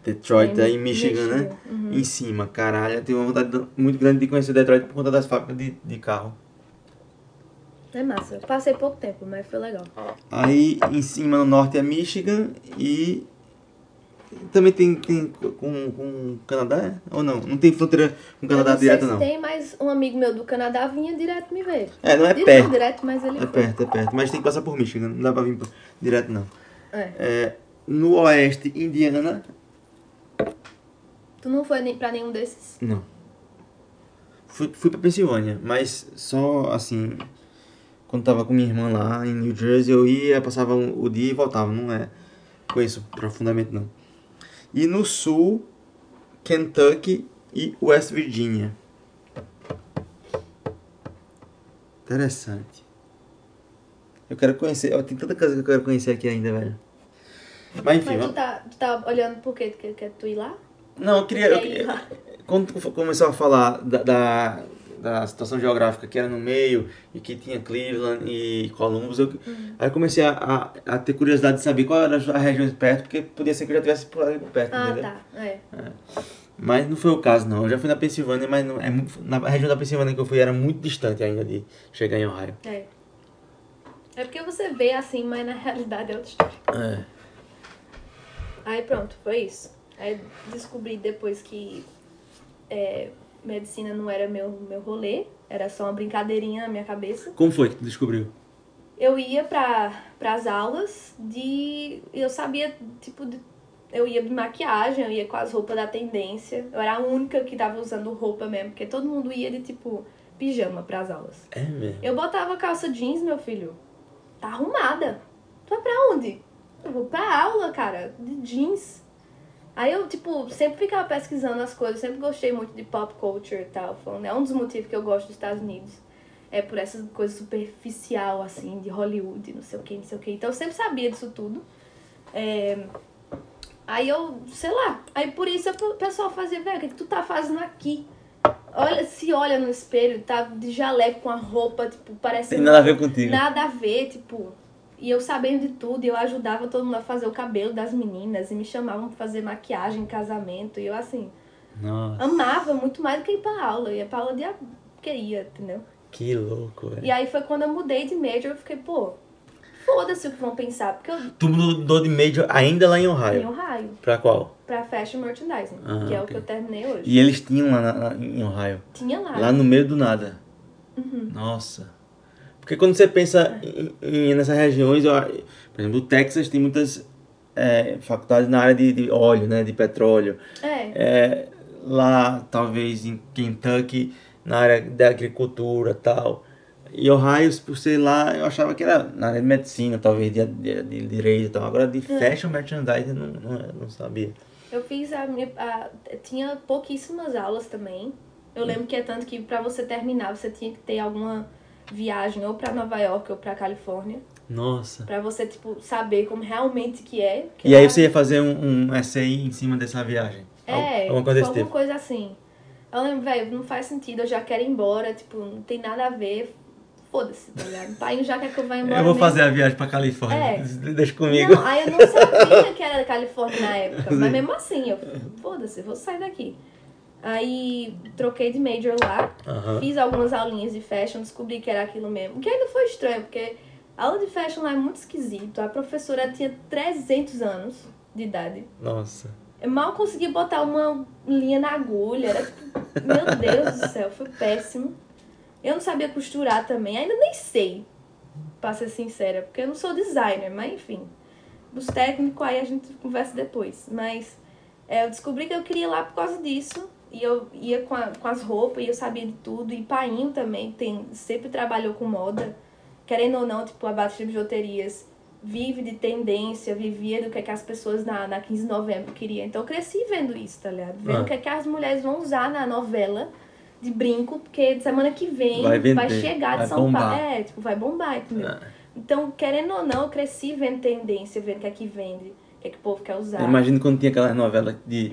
Detroit, Em é em Michigan, né? Michigan, uhum. Em cima, caralho. Eu tenho uma vontade muito grande de conhecer Detroit por conta das fábricas de, de carro. É massa. Passei pouco tempo, mas foi legal. Aí em cima no norte é Michigan e. Também tem, tem com, com o Canadá, é? Ou não? Não tem fronteira com o Canadá não direto, se não. tem, mas um amigo meu do Canadá vinha direto me ver. É, não é Direto, perto. direto, mas ele É foi. perto, é perto. Mas tem que passar por Michigan, não dá pra vir direto, não. É. É, no oeste, Indiana. Tu não foi nem pra nenhum desses? Não. Fui, fui pra Pensilvânia, mas só assim. Quando tava com minha irmã lá em New Jersey, eu ia, passava um- o dia e voltava. Não é. Conheço profundamente, não. E no sul, Kentucky e West Virginia. Interessante. Eu quero conhecer. ó, Tem tanta coisa que eu quero conhecer aqui ainda, velho. Mas enfim, Mas tu tá, tu tá olhando por quê? Tu quer, quer tu ir lá? Não, eu queria. Eu, queria- quando tu começou a falar da, da, da situação geográfica que era no meio e que tinha Cleveland e Columbus, eu, aí eu comecei a, a, a ter curiosidade de saber qual era as regiões perto, porque podia ser que eu já tivesse por ali perto, Ah, entendeu? tá. É. Mas não foi o caso, não. Eu já fui na Pensilvânia, mas não, é na região da Pensilvânia que eu fui era muito distante ainda de chegar em Ohio. É. É porque você vê assim, mas na realidade é outra história. É. Aí pronto, foi isso. Aí descobri depois que é, medicina não era meu, meu rolê, era só uma brincadeirinha na minha cabeça. Como foi que descobriu? Eu ia pra, pras aulas de. Eu sabia, tipo, de- eu ia de maquiagem, eu ia com as roupas da tendência. Eu era a única que tava usando roupa mesmo, porque todo mundo ia de tipo pijama pras aulas. É mesmo. Eu botava calça jeans, meu filho. Tá arrumada. Tu vai pra onde? Eu vou pra aula, cara, de jeans. Aí eu, tipo, sempre ficava pesquisando as coisas, sempre gostei muito de pop culture e tal. Falando, é um dos motivos que eu gosto dos Estados Unidos. É por essa coisa superficial, assim, de Hollywood, não sei o que, não sei o que. Então eu sempre sabia disso tudo. É, Aí eu, sei lá, aí por isso o pessoal fazia, velho, o que, que tu tá fazendo aqui? Olha, se olha no espelho, tá de jaleco com a roupa, tipo, parece. Tem nada a ver contigo. Nada a ver, tipo. E eu sabendo de tudo, e eu ajudava todo mundo a fazer o cabelo das meninas, e me chamavam pra fazer maquiagem em casamento, e eu, assim, Nossa, amava muito mais do que ir pra aula. Eu ia pra aula de porque ia, entendeu? que louco, velho. E aí foi quando eu mudei de major, eu fiquei, pô, foda-se o que vão pensar, porque eu Tu mudou de major ainda lá em Ohio. em Ohio, Pra qual? pra fashion merchandising, Ah, que é o ok. que eu terminei hoje. E eles tinham lá na- na- em Ohio. Tinha lá. Lá no meio do nada. Uhum. Nossa. Porque quando você pensa em, em- nessas regiões, por exemplo, o Texas tem muitas é, faculdades na área de, de óleo, né? De petróleo. É, É, lá, talvez em Kentucky, na área da agricultura e tal. E Ohio, por ser lá, eu achava que era na área de medicina, talvez de, de, de direito e tal. Agora de fashion merchandising, eu não, não, não sabia. eu fiz a minha. a- tinha pouquíssimas aulas também. Eu lembro que é tanto que pra você terminar, você tinha que ter alguma viagem ou pra Nova York ou pra Califórnia. Nossa. Pra você, tipo, saber como realmente que é. que E aí lá- você ia fazer um, um essay em cima dessa viagem? É, Alguma coisa tipo, desse alguma tipo? coisa assim. Eu lembro, velho, não faz sentido, eu já quero ir embora, tipo, não tem nada a ver. Foda-se, tá ligado? O pai já quer que eu vá embora. Eu vou mesmo. fazer a viagem pra Califórnia. É. [LAUGHS] Deixa comigo. Não, aí eu não sabia que era Califórnia na época, [LAUGHS] mas mesmo assim, eu foda-se, vou sair daqui. Aí troquei de major lá, Aham. fiz algumas aulinhas de fashion, descobri que era aquilo mesmo. Que ainda foi estranho, porque a aula de fashion lá é muito esquisito. A professora tinha 300 anos de idade. Nossa. Eu mal consegui botar uma linha na agulha. Era tipo, meu Deus do céu, foi péssimo. Eu não sabia costurar também, ainda nem sei, pra ser sincera, porque eu não sou designer, mas enfim. Dos técnicos aí a gente conversa depois. Mas é, eu descobri que eu queria ir lá por causa disso. E eu ia com, a- com as roupas e eu sabia de tudo. E Painho também tem, sempre trabalhou com moda. Querendo ou não, tipo, a Batista Bijuterias vive de tendência, vivia do que, é que as pessoas na, na 15 de novembro queriam. Então eu cresci vendo isso, tá ligado? Vendo Ah. o que, é que as mulheres vão usar na novela de brinco, porque semana que vem Vai vender, chegar de vai São. Paulo. É, tipo, vai bombar, entendeu? Ah. Então, querendo ou não, eu cresci vendo tendência, vendo o que é que vende, que é que o povo quer usar. Eu imagino quando tinha aquelas novelas de,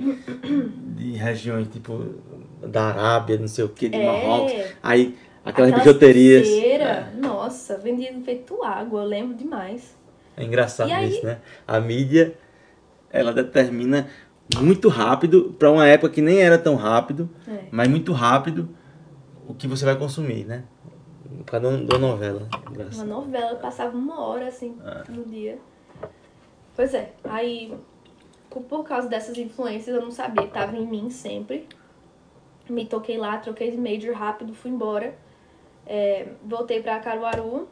de regiões tipo da Arábia, não sei o que, de É. Marrocos. Aí aquelas, Aquelas bijuterias. pulseira, Nossa, vendia feito água, eu lembro demais. É engraçado E aí? isso, né? A mídia, ela determina muito rápido, para uma época que nem era tão rápido, É. mas muito rápido, o que você vai consumir, né? Por causa da novela. Uma Engraçado. novela, eu passava uma hora assim É. no dia. Pois é, aí por- causa dessas influências eu não sabia, tava em mim sempre. Me toquei lá, troquei de major rápido, fui embora. É, voltei pra Caruaru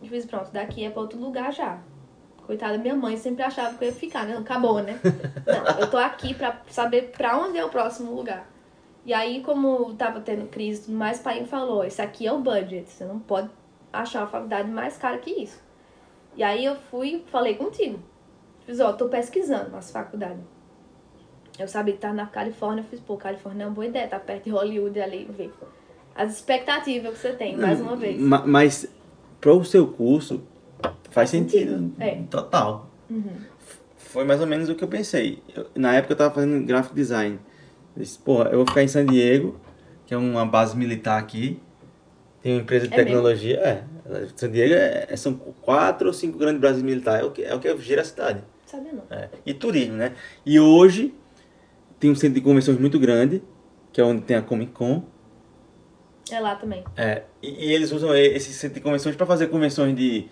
e fiz, pronto, daqui é pra outro lugar já. Coitada da minha mãe, sempre achava que eu ia ficar, né? Acabou, né? [LAUGHS] Não, eu tô aqui pra saber pra onde é o próximo lugar. E aí, como tava tendo crise e tudo mais, o pai falou, esse aqui é o budget, você não pode achar uma faculdade mais cara que isso. E aí eu fui, falei contigo. Fiz, ó, tô pesquisando as faculdades. Eu sabia que tava na Califórnia, eu fiz, pô, Califórnia é uma boa ideia, tá perto de Hollywood ali, ver. As expectativas que você tem, mais uma vez. Ma- Mas para o seu curso faz sentido, sentido. é. Total. Uhum. Foi mais ou menos o que eu pensei. Eu- na época eu tava fazendo graphic design. Eu disse, porra, eu vou ficar em San Diego, que é uma base militar aqui. Tem uma empresa de É mesmo? tecnologia. É. San Diego é- são quatro ou cinco grandes bases militares. É o que, é o que gira a cidade. Sabia não. É. E turismo, né? E hoje tem um centro de convenções muito grande, que é onde tem a Comic Con. É lá também. É, e, e eles usam esse centro de convenções para fazer convenções de,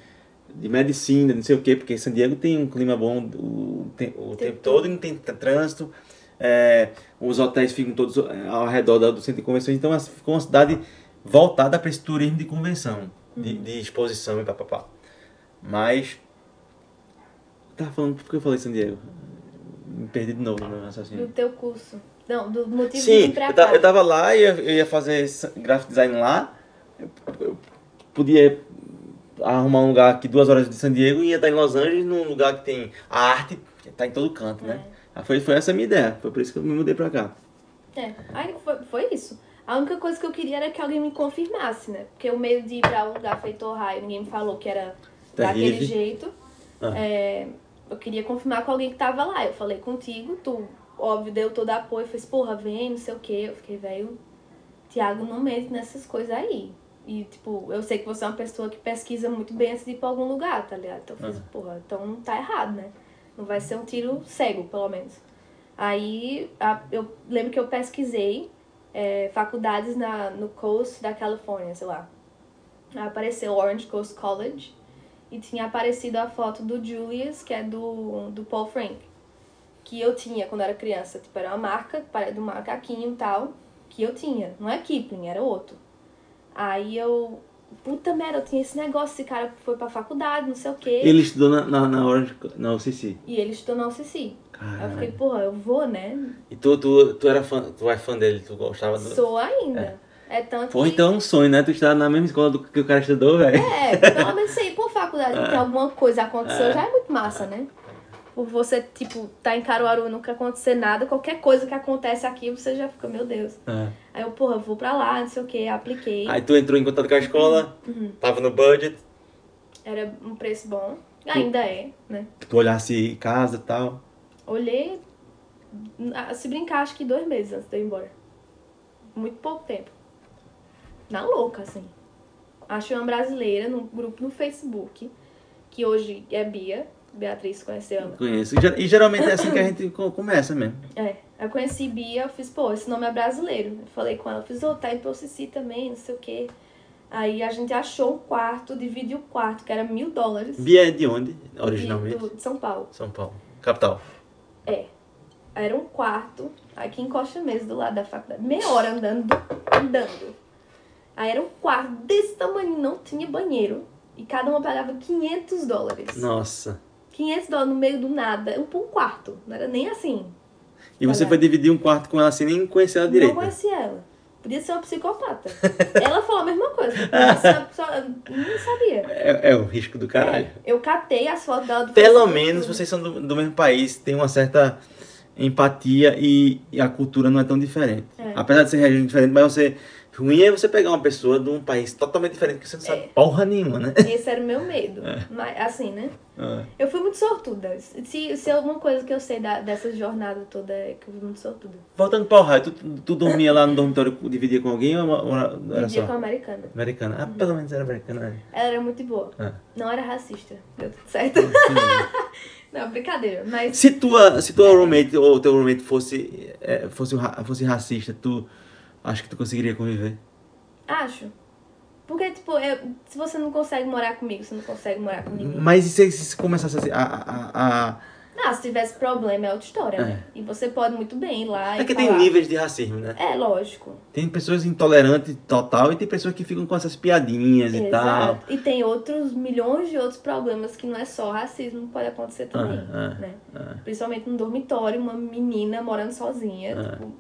de medicina, não sei o quê, porque San Diego tem um clima bom o, te- o tempo todo e não tem trânsito. É, os hotéis ficam todos é, ao redor do centro de convenções, então assim, ficou uma cidade voltada para esse turismo de convenção, de, de exposição e papapá. Mas. Tava falando porque eu falei San Diego. Me perdi de novo no meu Do raciocínio. teu curso. Não, do motivo de Sim, vir pra eu, cá. eu tava lá e eu, ia fazer graphic design lá. Eu, eu podia arrumar um lugar aqui duas horas de San Diego e ia estar em Los Angeles, num lugar que tem a arte, que tá em todo canto, né? Aí Foi, foi essa a minha ideia, foi por isso que eu me mudei pra cá. É, aí foi, foi isso. A única coisa que eu queria era que alguém me confirmasse, né? Porque o medo de ir pra um lugar feito Ohio, ninguém me falou que era daquele jeito. Ah. É, eu queria confirmar com alguém que tava lá. Eu falei contigo, tu, óbvio, deu todo apoio, fez, porra, vem, não sei o quê. Eu fiquei, velho, Tiago não mente nessas coisas aí. E, tipo, eu sei que você é uma pessoa que pesquisa muito bem antes de ir pra algum lugar, tá ligado? Então eu fiz, Aham. porra, então não tá errado, né? Não vai ser um tiro cego, pelo menos. Aí a- eu lembro que eu pesquisei é, faculdades na, no coast da Califórnia, sei lá. Aí apareceu Orange Coast College. E tinha aparecido a foto do Julius, que é do, do Paul Frank. Que eu tinha quando era criança. Tipo, era uma marca do macaquinho e tal, que eu tinha. Não é Kipling, era outro. Aí eu. Puta merda, eu tinha esse negócio, esse cara foi pra faculdade, não sei o quê. Ele estudou na, na, na Orange, na UCC. E ele estudou na UCC. Aí eu fiquei, Caralho. porra, eu vou, né? E tu, tu, tu era fã, tu é fã dele, tu gostava do... Sou ainda. É, tanto Pô, que... então é um sonho, né? Tu estudar na mesma escola do que o cara estudou, velho. É, [LAUGHS] pelo menos você ir pra faculdade que alguma coisa aconteceu É. já é muito massa, né? Por você, tipo, tá em Caruaru e nunca acontecer nada, qualquer coisa que acontece aqui, você já fica, meu Deus. É. Aí eu, porra, vou pra lá, não sei o que, apliquei. Aí tu entrou em contato com a escola, Uhum. tava no budget, Era um preço bom. Ainda é, né? tu olhasse casa e tal. Olhei, ah, se brincar, acho que dois meses antes de eu ir embora. Muito pouco tempo. Na louca, assim. Achei uma brasileira num grupo no Facebook, que hoje é Bia. Beatriz conheceu ela. Conheço. E, ger- geralmente é assim que a gente co- começa mesmo. É, eu conheci Bia, eu fiz, pô, esse nome é brasileiro. Eu falei com ela, fiz, ô, tá em Processi também, não sei o quê. Aí a gente achou um quarto, dividiu o quarto, que era mil dólares. Bia é de onde, de- originalmente? do- de São Paulo. São Paulo. Capital. É. Era um quarto, aqui em Costa mesmo, do lado da faculdade. Meia hora andando, andando. Aí era um quarto desse tamanho, não tinha banheiro. E cada uma pagava 500 dólares. Nossa. 500 dólares no meio do nada. Um, um quarto. Não era nem assim. E você foi dividir um quarto com ela sem nem conhecer ela direito. Não conhecia ela. Podia ser uma psicopata. [LAUGHS] ela falou a mesma coisa. Não sabia. É, é o risco do caralho. É, eu catei as fotos dela do Pelo menos vocês são do, do mesmo país, tem uma certa empatia e, e a cultura não é tão diferente. É. Apesar de ser região diferente, mas você. Ruim é você pegar uma pessoa de um país totalmente diferente que você não sabe É. porra nenhuma, né? Esse era o meu medo. É. Mas, assim, né? Eu fui muito sortuda. Se, se alguma coisa que eu sei da, dessa jornada toda é que eu fui muito sortuda. Voltando para o raio, tu, tu dormia lá no dormitório, dividia com alguém ou ou era Vidia só? com a americana. Americana. Ah, pelo menos era americana. né? Ela era muito boa. Ah. Não era racista. Deu tudo certo. [LAUGHS] Não, brincadeira. Mas Se tua, se tua roommate ou teu roommate fosse, é, fosse, fosse racista, tu acha que tu conseguiria conviver? acho. Porque, tipo, eu- se você não consegue morar comigo, você não consegue morar comigo. Mas e se, se começasse a, a, a, Não, se tivesse problema é outra história, né? E você pode muito bem ir lá É que tem falar. níveis de racismo, né? É, lógico. Tem pessoas intolerantes total e tem pessoas que ficam com essas piadinhas e tal. Exato. E tem outros milhões de outros problemas que não é só racismo, pode acontecer também, Ah, ah, né? ah. Principalmente no dormitório, uma menina morando sozinha, Ah. tipo,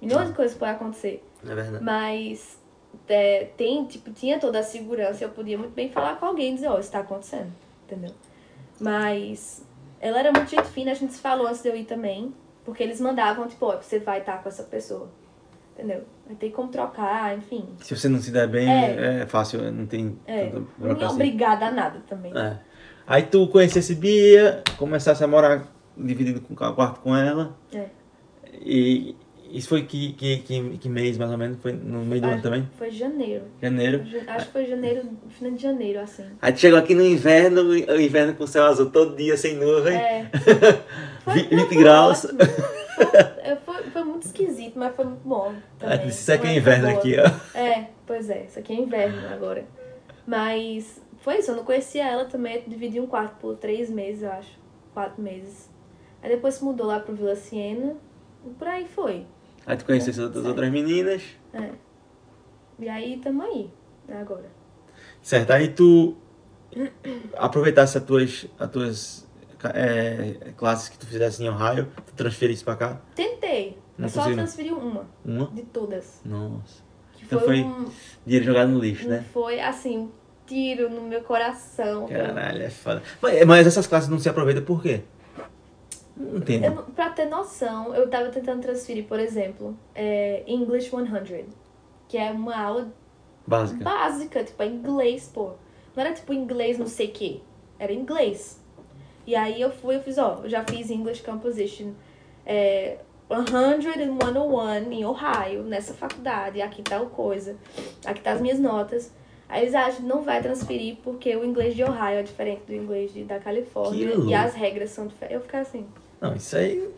milhões de coisas podem acontecer. É verdade. Mas é, tem, tipo, tinha toda a segurança, eu podia muito bem falar com alguém e dizer, ó, isso tá acontecendo, entendeu? Mas ela era muito gente fina, a gente se falou antes de eu ir também, porque eles mandavam, tipo, ó, você vai estar com essa pessoa, entendeu? Vai ter como trocar, enfim. Se você não se der bem, É. é, fácil, não tem É, não é obrigada a nada também. É. Aí tu conhecesse Bia, começasse a morar dividido com o quarto com ela. É. E isso foi que, que, que, que mês mais ou menos? Foi no meio do ano Acho- também? Foi janeiro. Janeiro. Acho que foi janeiro, final de janeiro, assim. Aí tu chegou aqui no inverno, o inverno com céu azul todo dia, sem nuvem. É. [LAUGHS] Foi, Vi- não, 20 foi graus. Foi, foi, foi muito esquisito, mas foi muito bom. Aí Também. isso aqui é Foi inverno boa. aqui, ó. É, pois é, isso aqui é inverno agora. Mas foi isso, eu não conhecia ela também, eu dividi um quarto por três meses, eu acho. Quatro meses. Aí depois se mudou lá pro Vila Siena, e por aí foi. Aí tu conhecesse as outras meninas. É. E aí tamo aí, né, agora. Certo, aí tu aproveitasse as tuas, as tuas é, classes que tu fizesse em Ohio, tu transferisse pra cá. Tentei. Não eu só transferi uma Uma? de todas. Nossa. Que Então foi, foi um. Dinheiro jogado no lixo, né? foi assim, um tiro no meu coração. Caralho, é foda. Mas, mas essas classes não se aproveitam por quê? Não entendo. Eu, não- pra ter noção, eu tava tentando transferir, por exemplo, é, English 100, que é uma aula Básica. básica, tipo, é inglês, pô. Não era tipo inglês não sei o quê, era inglês. E aí eu fui, eu fiz, ó, eu já fiz English Composition é, 101 em Ohio, nessa faculdade, aqui tal coisa, aqui tá as minhas notas. Aí eles acham que não vai transferir porque o inglês de Ohio é diferente do inglês de, da Califórnia e as regras são diferentes. Eu ficar assim, Não, isso aí.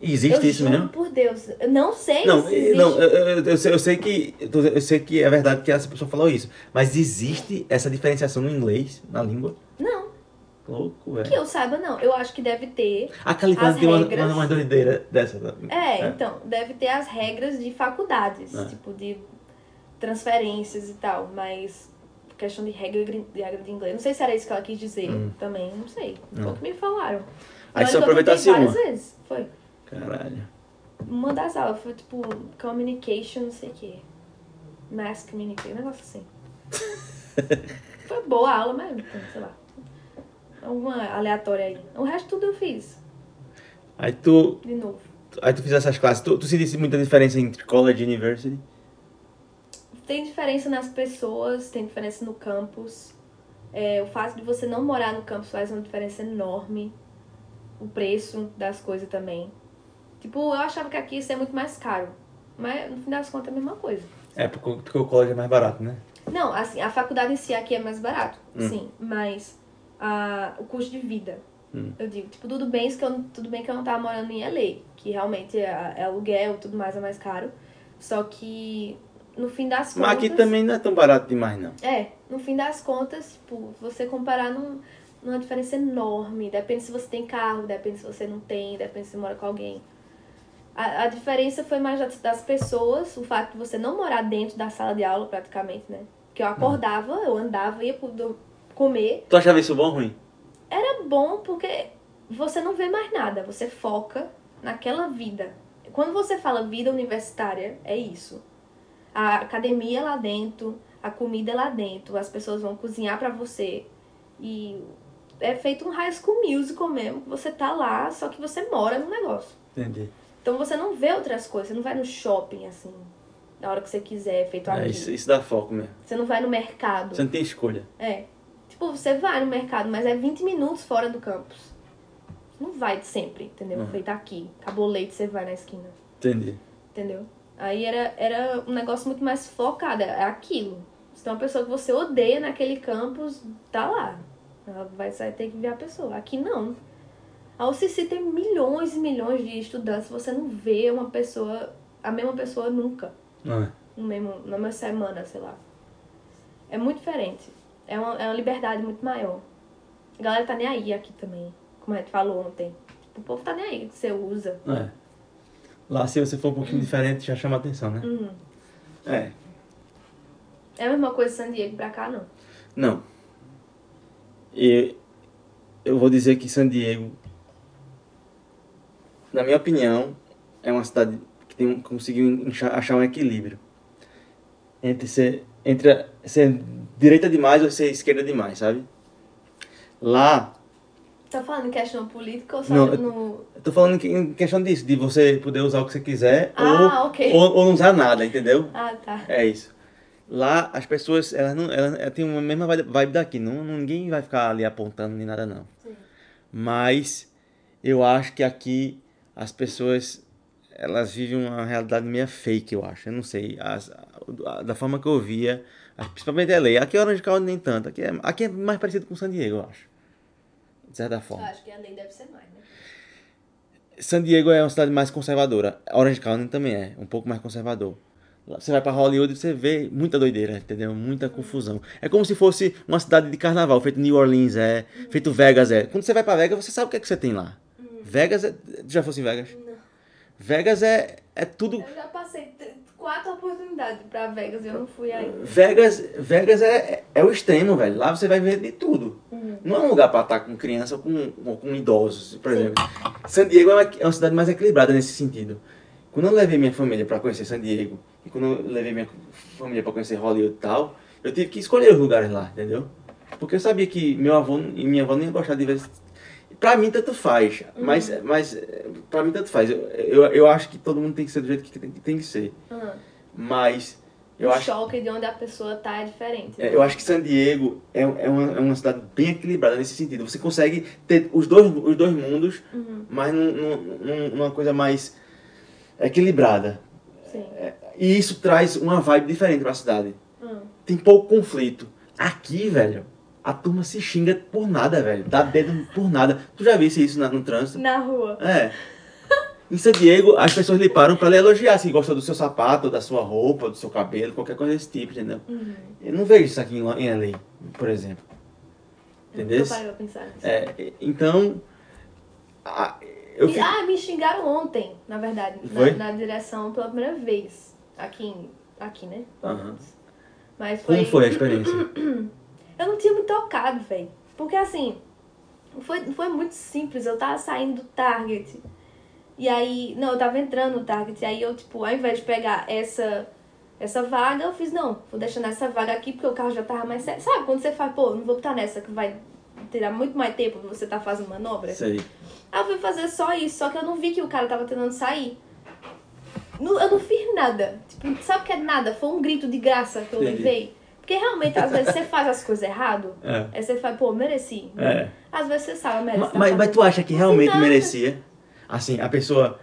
Existe eu isso mesmo? por Deus. Eu não sei Não, se existe. não eu, eu, eu sei, eu sei que eu sei que é verdade que essa pessoa falou isso, mas existe essa diferenciação no inglês, na língua? Não, Louco, que velho. eu saiba não. Eu acho que deve ter. A Califórnia tem uma, regras- uma, uma doideira dessa. né? É, então, deve ter as regras de faculdades, É. tipo de transferências e tal, mas questão de regra, de regra de inglês. Não sei se era isso que ela quis dizer Hum. também, não sei. Foi Não. o que me falaram. Aí eu aproveitasse tentei várias uma. vezes. Foi. Caralho. Uma das aulas foi tipo communication, não sei o quê. Mass communication, um negócio assim. [LAUGHS] foi boa a aula, mas sei lá. Alguma aleatória aí. O resto tudo eu fiz, Aí tu, de novo. aí tu fiz essas classes, tu, tu sentisse muita diferença entre college e university? Tem diferença nas pessoas, tem diferença no campus. É, o fato de você não morar no campus faz uma diferença enorme. O preço das coisas também. Tipo, eu achava que aqui ia ser muito mais caro. Mas no fim das contas é a mesma coisa. É, porque, o college é mais barato, né? Não, assim, a faculdade em si aqui é mais barato, Hum. sim. Mas a, o custo de vida. Hum. Eu digo, tipo, tudo bem, que eu, tudo bem que eu não tava morando em LA, que realmente é, é aluguel tudo mais é mais caro. Só que no fim das contas. Mas aqui também não é tão barato demais, não. É, no fim das contas, tipo, você comparar não, é uma diferença enorme. Depende se você tem carro, depende se você não tem, depende se você mora com alguém. A, a diferença foi mais das, pessoas, o fato de você não morar dentro da sala de aula, praticamente, né? Que eu acordava, eu andava, ia pro, comer. Tu achava isso bom ou ruim? Era bom porque você não vê mais nada, você foca naquela vida. Quando você fala vida universitária, é isso. A academia é lá dentro, a comida é lá dentro, as pessoas vão cozinhar pra você. E é feito um high school musical mesmo, que você tá lá, só que você mora no negócio. Entendi. Então você não vê outras coisas, você não vai no shopping assim, na hora que você quiser, feito aqui. É, isso, isso dá foco mesmo. Você não vai no mercado. Você não tem escolha. É. Tipo, você vai no mercado, mas é 20 minutos fora do campus. Não vai de sempre, entendeu? Uhum. Feito aqui. Acabou o leite, você vai na esquina. Entendi. Entendeu? Aí era, era um negócio muito mais focado, é aquilo. Se tem uma pessoa que você odeia naquele campus, tá lá. Ela vai, ter que ver a pessoa. Aqui não. A UCC tem milhões e milhões de estudantes, você não vê uma pessoa, a mesma pessoa nunca Não é? no mesmo, na mesma semana, sei lá. É muito diferente. É uma, é uma liberdade muito maior. A galera tá nem aí aqui também, como a gente falou ontem. Tipo, o povo tá nem aí que você usa. É. Lá, se você for um pouquinho diferente, já chama atenção, né? Uhum. É. É a mesma coisa San Diego pra cá, não. Não. E eu vou dizer que San Diego, na minha opinião, é uma cidade que tem, conseguiu achar um equilíbrio entre ser, entre ser direita demais ou ser esquerda demais, sabe? Lá, Tá falando em questão política ou só Não, no. tô falando em questão disso, de você poder usar o que você quiser Ah, ou, ok. ou, ou não usar nada, entendeu? Ah, tá. É isso. Lá as pessoas, elas não, elas, elas têm uma mesma vibe- daqui. Não, ninguém vai ficar ali apontando nem nada não. Sim. Mas eu acho que aqui as pessoas elas vivem uma realidade meio fake, eu acho. Eu não sei. As, a- da forma que eu via, as- principalmente LA. Aqui é Orange County nem tanto. Aqui é, aqui é mais parecido com San Diego, eu acho. De certa Eu forma. acho que a lei deve ser mais, né? San Diego é uma cidade mais conservadora. Orange County também é, um pouco mais conservador. Você vai pra Hollywood e você vê muita doideira, entendeu? Muita confusão. É como se fosse uma cidade de carnaval, feito New Orleans é, feito Vegas é. Quando você vai pra Vegas, você sabe o que é que você tem lá. Vegas é. Já fosse em Vegas? Não. Vegas é, é tudo. Eu já passei quatro oportunidades pra Vegas e eu não fui ainda. Vegas, Vegas é, é o extremo, velho. Lá você vai ver de tudo. Uhum. Não é um lugar pra estar com criança ou com, ou com idosos, por exemplo. San Diego é uma, é uma cidade mais equilibrada nesse sentido. Quando eu levei minha família pra conhecer San Diego, e quando eu levei minha família pra conhecer Hollywood e tal, eu tive que escolher os lugares lá, entendeu? Porque eu sabia que meu avô e minha avó não iam gostar de ver. Pra mim, tanto faz. Mas, mas eh, pra mim, tanto faz. Eu, eu, eu acho que todo mundo tem que ser do jeito que tem, que tem que ser. Uhum. Mas eu o acho choque de onde a pessoa tá é diferente. né? é, eu acho que San Diego é, é, uma, é uma cidade bem equilibrada nesse sentido. Você consegue ter os dois, os dois mundos, Uhum. mas num, num- num- numa coisa mais equilibrada. Sim. E isso traz uma vibe diferente pra cidade. Uhum. Tem pouco conflito. Aqui, velho, a turma se xinga por nada, velho. Dá dedo por nada. Tu já visse isso na- no trânsito? Na rua. É. em San Diego as pessoas lhe param pra lhe elogiar, se gostou do seu sapato, da sua roupa, do seu cabelo, qualquer coisa desse tipo, entendeu? Uhum. Eu não vejo isso aqui em, em LA, por exemplo. Eu Entendeu? pra pensar nisso. É, então, a- eu fico... Ah, me xingaram ontem, na verdade, na, na direção pela primeira vez. Aqui, em- aqui né? Menos. Mas foi. Como foi a experiência? [CLEARS THROAT] Eu não tinha me tocado, velho. Porque assim, foi, foi muito simples. Eu tava saindo do Target. E aí, não, eu tava entrando no Target. E aí eu, tipo, ao invés de pegar essa, essa vaga, eu fiz, não, vou deixar nessa vaga aqui porque o carro já tava mais. Sabe quando você faz, pô, não vou botar nessa que vai tirar muito mais tempo pra você tá fazendo manobra? Sei. Aí eu fui fazer só isso, só que eu não vi que o cara tava tentando sair. Não- eu não fiz nada. Tipo, sabe o que é nada? Foi um grito de graça que eu Entendi. levei. Porque realmente, às vezes, você faz as coisas errado, [LAUGHS] É. aí você fala, pô, mereci. É. Às vezes você sabe, merece. Ma- Mas, mas fazendo- tu acha que realmente nada. merecia? Assim, a pessoa...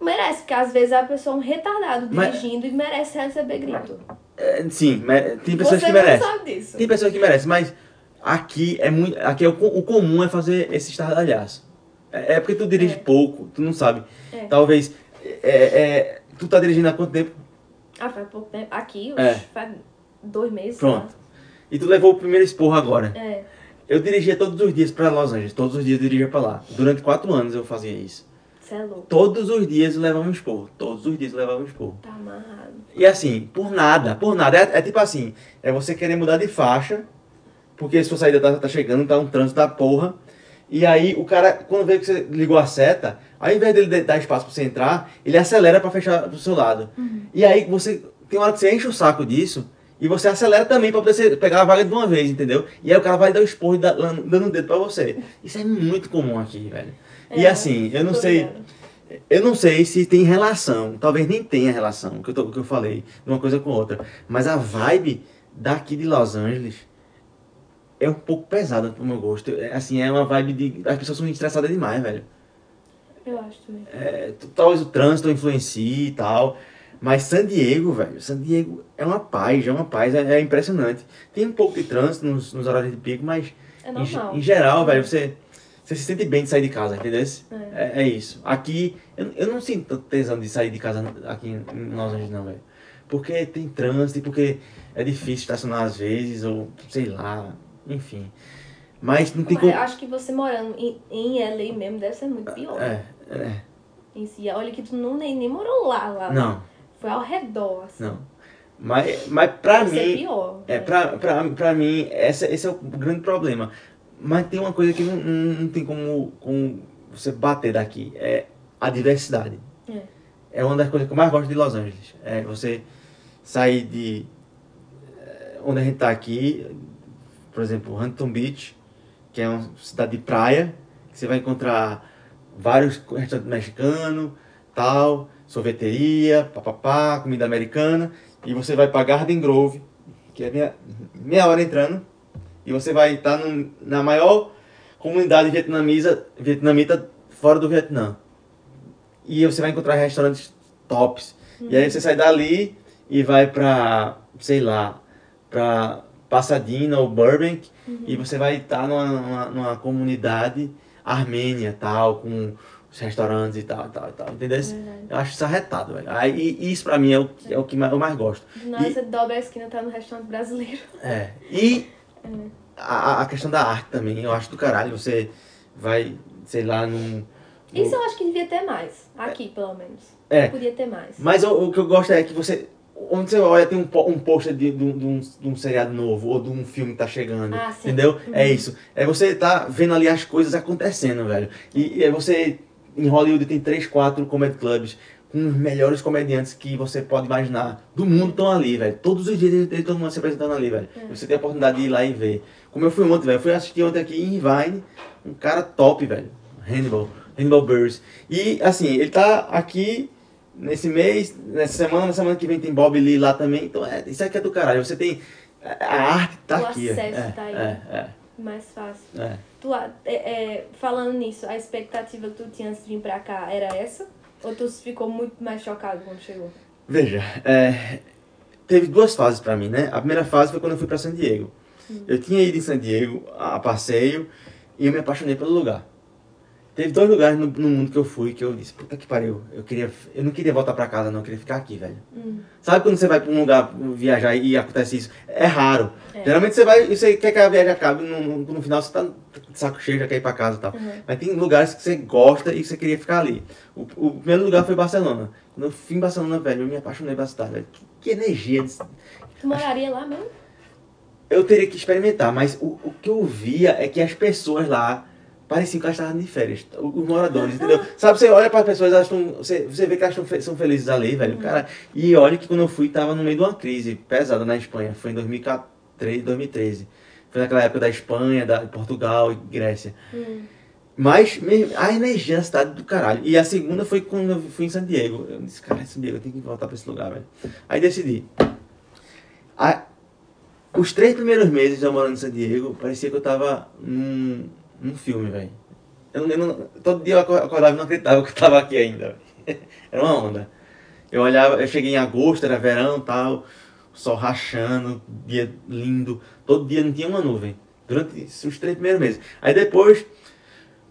Merece, porque às vezes a pessoa é um retardado Mas- dirigindo e merece receber grito. é, sim, tem pessoas você que merecem. sabe disso. Tem pessoas que merecem, mas aqui é muito. Aqui é o, o comum é fazer esse estardalhaço. É, é porque tu dirige É. pouco, tu não sabe. É. Talvez. É, é, tu tá dirigindo há quanto tempo? Ah, faz pouco tempo. Aqui, É. faz dois meses. Pronto. E tu levou o primeiro esporro agora. É. Eu dirigia todos os dias pra Los Angeles, todos os dias eu dirigia pra lá. Durante quatro anos eu fazia isso. Você é louco. Todos os dias eu levava um esporro. Todos os dias eu levava um esporro. Tá amarrado. E assim, por nada, por nada. É, é tipo assim, é você querer mudar de faixa, porque sua saída tá, tá chegando, tá um trânsito da porra. E aí o cara, quando vê que você ligou a seta, ao invés dele dar espaço pra você entrar, ele acelera pra fechar do seu lado. E aí você, tem uma hora que você enche o saco disso, e você acelera também pra poder pegar a vaga de uma vez, entendeu? E aí o cara vai dar o esporro e dando o dedo pra você. Isso é muito comum aqui, velho. e É, assim, eu não sei... Eu não sei se tem relação, talvez nem tenha relação, que eu, tô, que eu falei, de uma coisa com outra. Mas a vibe daqui de Los Angeles é um pouco pesada pro meu gosto. É, assim, é uma vibe de. As pessoas são estressadas demais, velho. Eu acho também. É, talvez o trânsito influencie e tal. Mas San Diego, velho, San Diego é uma paz, é uma paz, é, é impressionante. Tem um pouco de trânsito nos, nos horários de pico, mas É em, em geral, velho, você, você se sente bem de sair de casa, entendeu? É. É, é isso. Aqui, eu, eu não sinto tesão de sair de casa aqui em em Los Angeles, não, velho. Porque tem trânsito, e porque é difícil estacionar às vezes, ou sei lá, enfim. Mas não tem como. eu acho que você morando em, em LA mesmo deve ser muito pior. É, é. Em si. Olha que tu não, nem, nem morou lá, lá. Não, Foi ao redor, assim. não. Mas, mas pra Deve ser mim. pior. É, pra, pra, pra mim, essa, esse é o grande problema. Mas tem uma coisa que não, não, não tem como, como você bater daqui. É a diversidade. É. É uma das coisas que eu mais gosto de Los Angeles. É você sair de eh, onde a gente tá aqui, por exemplo, Huntington Beach, que é uma cidade de praia, que você vai encontrar vários restaurantes mexicanos, tal, sorveteria, papapá, comida americana, e você vai para Garden Grove, que é meia, meia hora entrando, e você vai estar num- na maior comunidade vietnamita, vietnamita fora do Vietnã. E você vai encontrar restaurantes tops. E aí você sai dali e vai pra, sei lá, pra Pasadena ou Burbank e você vai estar numa, numa, numa comunidade armênia tal, com os restaurantes e tal, e tal, e tal. Entendeu? Verdade. Eu acho isso arretado, velho. Aí, e isso pra mim é o, que- é o que mais- eu mais gosto. Nada E- dobra a esquina tá no restaurante brasileiro. É. E [LAUGHS] a, a questão da arte também, eu acho do caralho. Você vai, sei lá, num. Isso eu acho que devia ter mais. Aqui, pelo menos. É. Podia ter mais. Mas o, o que eu gosto é que você. Onde você olha, tem um, um pôster de, de, um- de um, de um seriado novo ou de um filme que tá chegando. Ah, entendeu? É Uhum. isso. É você tá vendo ali as coisas acontecendo, velho. E, e aí você. Em Hollywood tem três, quatro comedy clubs com os melhores comediantes que você pode imaginar. Do mundo estão ali, velho. Todos os dias eles estão se apresentando ali, velho. É. Você tem a oportunidade de ir lá e ver. Como eu fui ontem, velho. Fui assistir ontem aqui em Irvine. Um cara top, velho. Hannibal. Hannibal Buress. E assim, ele tá aqui nesse mês, nessa semana, na semana que vem tem Bob Lee lá também. Então, é, isso aqui é do caralho. Você tem. A arte tá O aqui. ó. acesso é, tá aí. É, Mais fácil. é, é. Tu, é, é, falando nisso, a expectativa que tu tinha antes de vir pra cá era essa? Ou tu ficou muito mais chocado quando chegou? Veja, é, teve duas fases pra mim, né? A primeira fase foi quando eu fui pra San Diego. Eu tinha ido em San Diego a passeio e eu me apaixonei pelo lugar. Teve dois lugares no, no mundo que eu fui que eu disse, puta que pariu, eu queria. Eu não queria voltar pra casa, não, eu queria ficar aqui, velho. Hum. Sabe quando você vai pra um lugar viajar e acontece isso? É raro. É. Geralmente você vai e você quer que a viagem acabe, no, no, no final você tá de saco cheio, já quer ir pra casa e tal. Uhum. Mas tem lugares que você gosta e que você queria ficar ali. O, o primeiro lugar foi Barcelona. Quando eu fui em Barcelona, velho, eu me apaixonei pela cidade, velho. Que, que energia. desse- Tu moraria lá mesmo? Eu teria que experimentar, mas o, o que eu via é que as pessoas lá pareciam que elas estavam de férias. Os moradores, entendeu? Sabe, você olha para as pessoas, elas estão, você, você vê que elas tão são felizes ali, velho. Cara, e olha que quando eu fui, tava no meio de uma crise pesada na Espanha. Foi em 2014, 2013. Foi naquela época da Espanha, da Portugal e Grécia. Hum. Mas a energia da cidade do caralho. E a segunda foi quando eu fui em San Diego. Eu disse, cara, San Diego, eu tenho que voltar pra esse lugar, velho. Aí decidi. A- os três primeiros meses eu morando em San Diego, parecia que eu tava num, num filme, velho. Eu, não- eu não- todo dia eu aco- acordava e não acreditava que eu tava aqui ainda. [LAUGHS] Era uma onda. Eu olhava, eu cheguei em agosto, era verão tal, o sol rachando, dia lindo. Todo dia não tinha uma nuvem. Durante os três primeiros meses. Aí depois,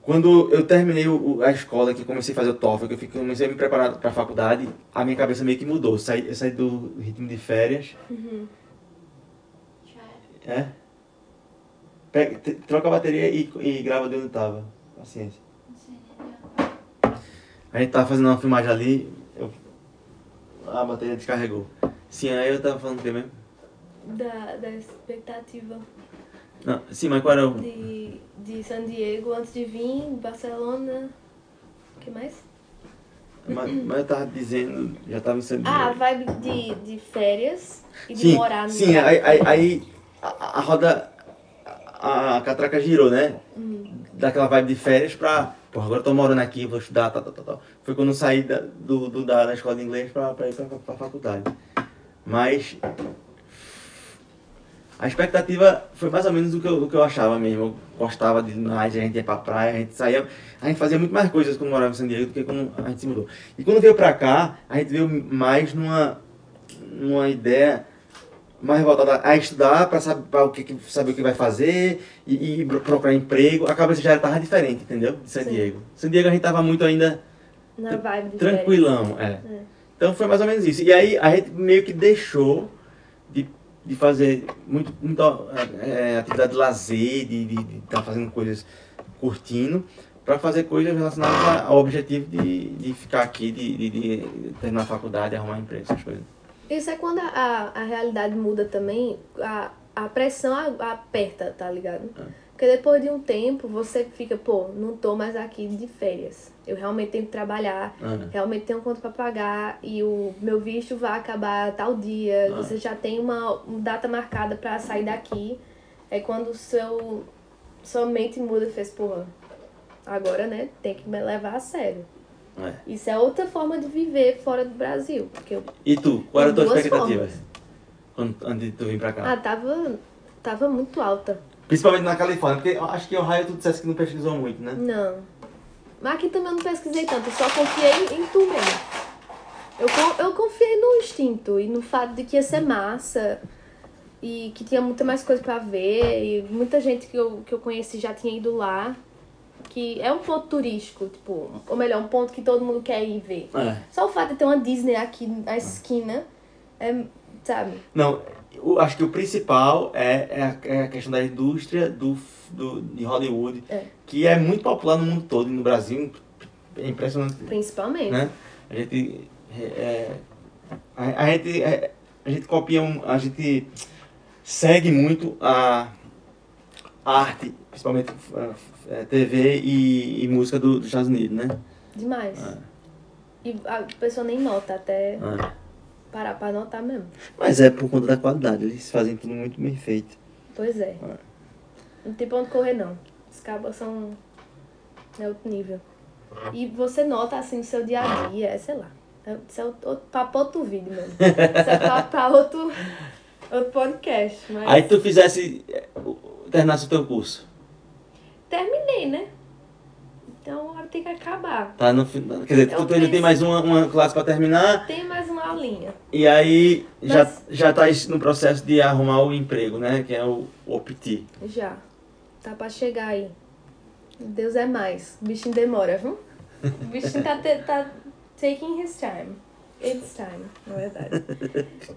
quando eu terminei o- a escola, que comecei a fazer o TOEFL, que eu fiquei- comecei a me preparar para a faculdade, a minha cabeça meio que mudou. Eu saí, eu saí do ritmo de férias. Uhum. É? Pega, troca a bateria e, e grava de onde tava. Paciência. A gente tava fazendo uma filmagem ali, eu- a bateria descarregou. Sim, aí eu tava falando o que mesmo? Da, da expectativa Não, sim, mas qual era o. de, de San Diego antes de vir, Barcelona. O que mais? Mas, mas eu tava dizendo, já tava em San Diego. Ah, vibe de, de férias e de sim, morar no sim, lugar. aí, aí, aí a, a roda, a, catraca girou, né? Daquela vibe de férias pra, pô, agora eu tô morando aqui, vou estudar, tal, tal, tal. Foi quando eu saí da, do, do- da, da escola de inglês pra, pra ir pra, pra faculdade. Mas a expectativa foi mais ou menos o que eu, o que eu achava mesmo. Eu gostava de mais, a gente ia pra praia, a gente saía, a gente fazia muito mais coisas quando morava em San Diego do que quando a gente se mudou. E quando veio pra cá, a gente veio mais numa, numa ideia mais voltada a estudar para saber, pra o que, saber o que vai fazer e, e pro- procurar emprego. A cabeça já estava diferente, entendeu? De San Sim. Diego. San Diego a gente tava muito ainda Na vibe de tranquilão, é. É. Então foi mais ou menos isso. E aí a gente meio que deixou de, de fazer muito, muita é, atividade de lazer, de estar fazendo coisas curtindo, para fazer coisas relacionadas ao objetivo de, de ficar aqui, de, de, de terminar a faculdade, arrumar emprego, essas coisas. Isso é quando a, a, realidade muda também, a, a pressão aperta, tá ligado? É. Porque depois de um tempo você fica, pô, não tô mais aqui de férias. Eu realmente tenho que trabalhar, Ah, realmente tenho conta pra pagar e o meu visto vai acabar tal dia. Ah. Você já tem uma, uma data marcada pra sair daqui. É quando seu sua mente muda e fez, porra, agora, né, tem que me levar a sério. É. Isso é outra forma de viver fora do Brasil. Porque eu E tu, qual era a tua expectativa? Quando, antes de tu vir pra cá? Ah, tava, tava muito alta. Principalmente na Califórnia, porque acho que Ohio tu dissesse que não pesquisou muito, né? Não. Mas aqui também eu não pesquisei tanto, eu só confiei em tu mesmo. Eu, eu confiei no instinto e no fato de que ia ser massa e que tinha muita mais coisa pra ver e muita gente que eu, que eu conheci já tinha ido lá. Que é um ponto turístico, tipo, ou melhor, um ponto que todo mundo quer ir ver. É. Só o fato de ter uma Disney aqui na esquina, é, sabe? Não, eu acho que o principal é, é, a, é questão da indústria do, do, de Hollywood, É. que é muito popular no mundo todo, e no Brasil é impressionante, Principalmente. né? A gente, é, a, a gente, é, a gente copia, um, a gente segue muito a arte, principalmente é, TV e, e música do- dos Estados Unidos, né? Demais. É. E a pessoa nem nota até É. parar pra notar mesmo. Mas é por conta da qualidade, eles fazem tudo muito bem feito. Pois é. É. Não tem pra onde correr, não. Os cabos são. É outro nível. E você nota assim no seu dia a dia, é, sei lá. É, isso é outro, outro papo outro vídeo mesmo. Isso é papo pra outro, outro podcast. Mas Aí tu fizesse, é, terminasse o teu curso. Terminei, né? Então agora tem que acabar. Tá no final. Quer dizer, Eu tu, ainda tem mais uma, uma classe pra terminar Tem mais uma aulinha. e aí já, Mas- já tá no processo de arrumar o emprego, né? Que é o OPT. Já. Tá pra chegar aí. Deus é mais. O bichinho demora, viu? O bichinho tá, te- tá taking his time. It's time, na verdade.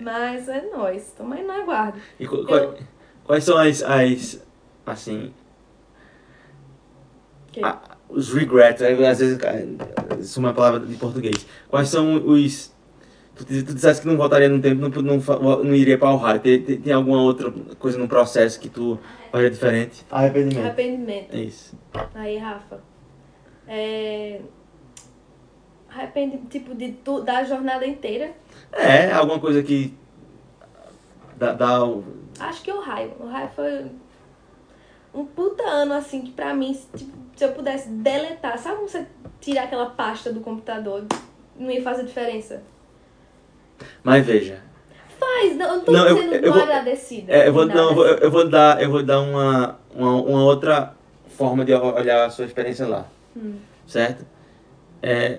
Mas é nóis. Tamo aí no aguardo. E qu- qual- quais são as, as assim, Que- a- os regrets, às vezes, cara, isso é uma palavra de português. Quais são os... Tu, tu disseste que não voltaria no tempo, não, não, não iria para o raio. Tem, tem, tem alguma outra coisa no processo que tu faria diferente? Arrependimento. Arrependimento. É isso. Aí, Rafa. É. Arrepende, tipo, de tu, da jornada inteira. É, alguma coisa que dá, dá o- Acho que o raio. O raio foi um puta ano, assim, que pra mim, tipo, se eu pudesse deletar, sabe como você tirar aquela pasta do computador? Não ia fazer diferença. Mas veja, Faz, não, eu não tô Não, eu- sendo eu mal vou- agradecida. É, eu vou, não, eu vou, eu vou dar, eu vou dar uma, uma, uma outra forma de olhar a sua experiência lá, Hum. certo? É,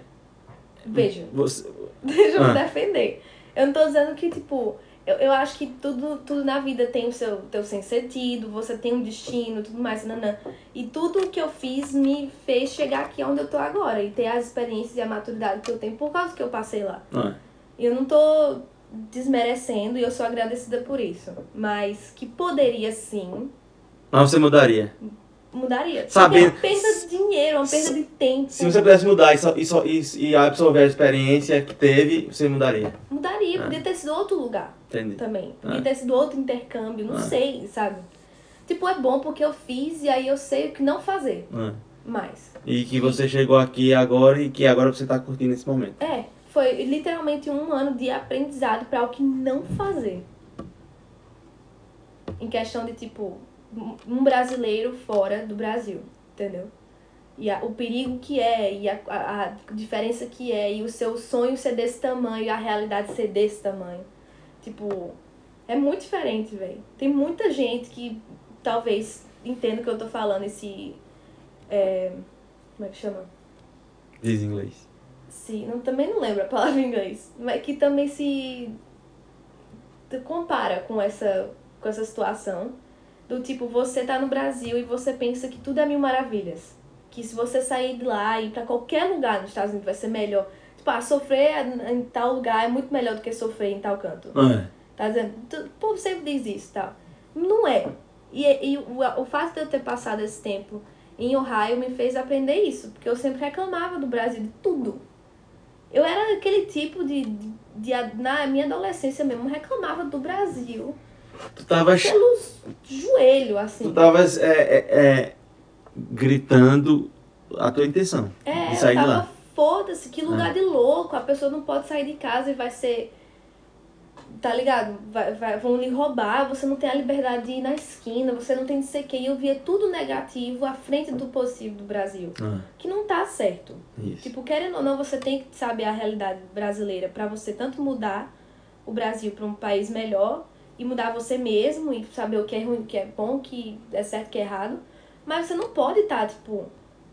Veja, você, [LAUGHS] deixa eu Ah. me defender. Eu não tô dizendo que, tipo, eu, eu acho que tudo, tudo na vida tem o seu, teu sem sentido, você tem um destino, tudo mais, nanã. E tudo que eu fiz me fez chegar aqui onde eu tô agora e ter as experiências e a maturidade que eu tenho por causa que eu passei lá. é? E eu não tô desmerecendo e eu sou agradecida por isso. Mas que poderia sim, Mas você mudaria. Mudaria. Porque é uma perda de dinheiro, uma perda de tempo. Se você pudesse mudar e, só, e, só, e, e absorver a experiência que teve, você mudaria. Mudaria, Ah. podia ter sido outro lugar Entendi. também. Podia Ah. ter sido outro intercâmbio, não Ah. sei, sabe? Tipo, é bom porque eu fiz e aí eu sei o que não fazer É. mais. E que você chegou aqui agora e que agora você está curtindo esse momento. É, foi literalmente um ano de aprendizado para o que não fazer. Em questão de, tipo, um brasileiro fora do Brasil, entendeu? E a- o perigo que é, e a, a, a diferença que é, e o seu sonho ser desse tamanho, e a realidade ser desse tamanho. Tipo, é muito diferente, velho. Tem muita gente que talvez entenda o que eu tô falando, esse. É, como é que chama? Diz em inglês. se não, também não lembro a palavra em inglês, mas que também se compara com essa com essa situação do tipo você tá no Brasil e você pensa que tudo é mil maravilhas, que se você sair de lá e ir pra qualquer lugar nos Estados Unidos vai ser melhor. Tipo, ah, sofrer em tal lugar é muito melhor do que sofrer em tal canto. É. Tá dizendo? O povo sempre diz isso, tal. Não é. E, e o, o fato de eu ter passado esse tempo em Ohio me fez aprender isso, porque eu sempre reclamava do Brasil de tudo. Eu era aquele tipo de, de, de- na minha adolescência mesmo, reclamava do Brasil Tu tavas, pelos joelhos, assim. tu tavas é, é, é, gritando a tua intenção É, de sair eu de tava, lá. foda-se, que lugar de louco, a pessoa não pode sair de casa e vai ser. Tá ligado? Vai, vai, vão lhe roubar, você não tem a liberdade de ir na esquina, você não tem de ser que. E eu via tudo negativo à frente do positivo do Brasil. Ah, Que não tá certo. isso. Tipo, querendo ou não, você tem que saber a realidade brasileira pra você tanto mudar o Brasil pra um país melhor e mudar você mesmo e saber o que é ruim, o que é bom, o que é certo, o que é errado. Mas você não pode estar, tipo,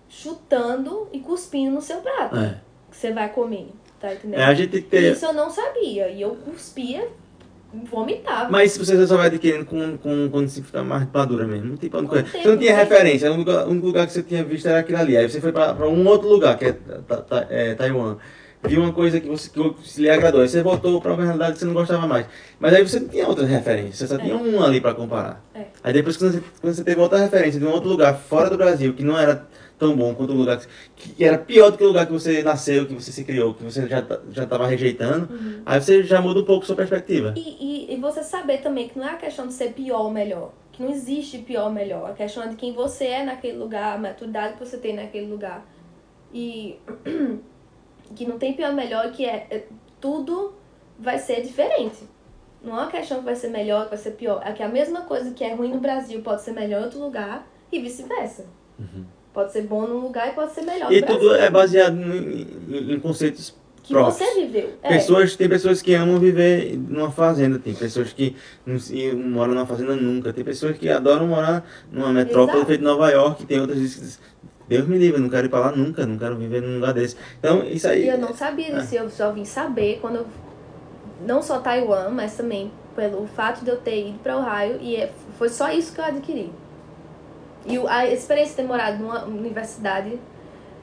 chutando e cuspindo no seu prato É. que você vai comer. Tá entendendo? É, a gente ter. Isso eu não sabia. E eu cuspia, vomitava. Mas se você só vai adquirindo com, com, quando se fica mais madura mesmo. Não tem pra onde Com o correr. Você tempo, não tinha referência. O único, lugar que você tinha visto era aquilo ali. Aí você foi pra, pra um outro lugar, que é, Ta- Ta- é Taiwan. Viu uma coisa que você que lhe agradou. Aí você voltou pra uma realidade que você não gostava mais. Mas aí você não tinha outras referências. Você só tinha É. um ali pra comparar. É. Aí depois quando você, quando você teve outra referência de um outro lugar fora do Brasil, que não era tão bom quanto o lugar que, que era pior do que o lugar que você nasceu, que você se criou, que você já, ta- já tava rejeitando, Uhum. aí você já muda um pouco sua perspectiva. E, e, e você saber também que não é a questão de ser pior ou melhor. Que não existe pior ou melhor. A questão é de quem você é naquele lugar, a maturidade que você tem naquele lugar. E [CLEARS THROAT] que não tem pior melhor, que é, é- tudo vai ser diferente. Não é uma questão que vai ser melhor, que vai ser pior. É que a mesma coisa que é ruim no Brasil pode ser melhor em outro lugar e vice-versa. Pode ser bom num lugar e pode ser melhor E tudo Brasil. é baseado em, em- em conceitos que próprios. você viveu. É. Pessoas, tem pessoas que amam viver numa fazenda, tem pessoas que não se- moram numa fazenda nunca, tem pessoas que adoram morar numa metrópole feita Nova York, tem outras que Deus me livre, eu não quero ir pra lá nunca, não quero viver num lugar desse. Então, isso aí. E eu não sabia disso, eu só vim saber quando eu. Não só Taiwan, mas também pelo fato de eu ter ido pra Ohio e é- foi só isso que eu adquiri. E a experiência de ter morado numa universidade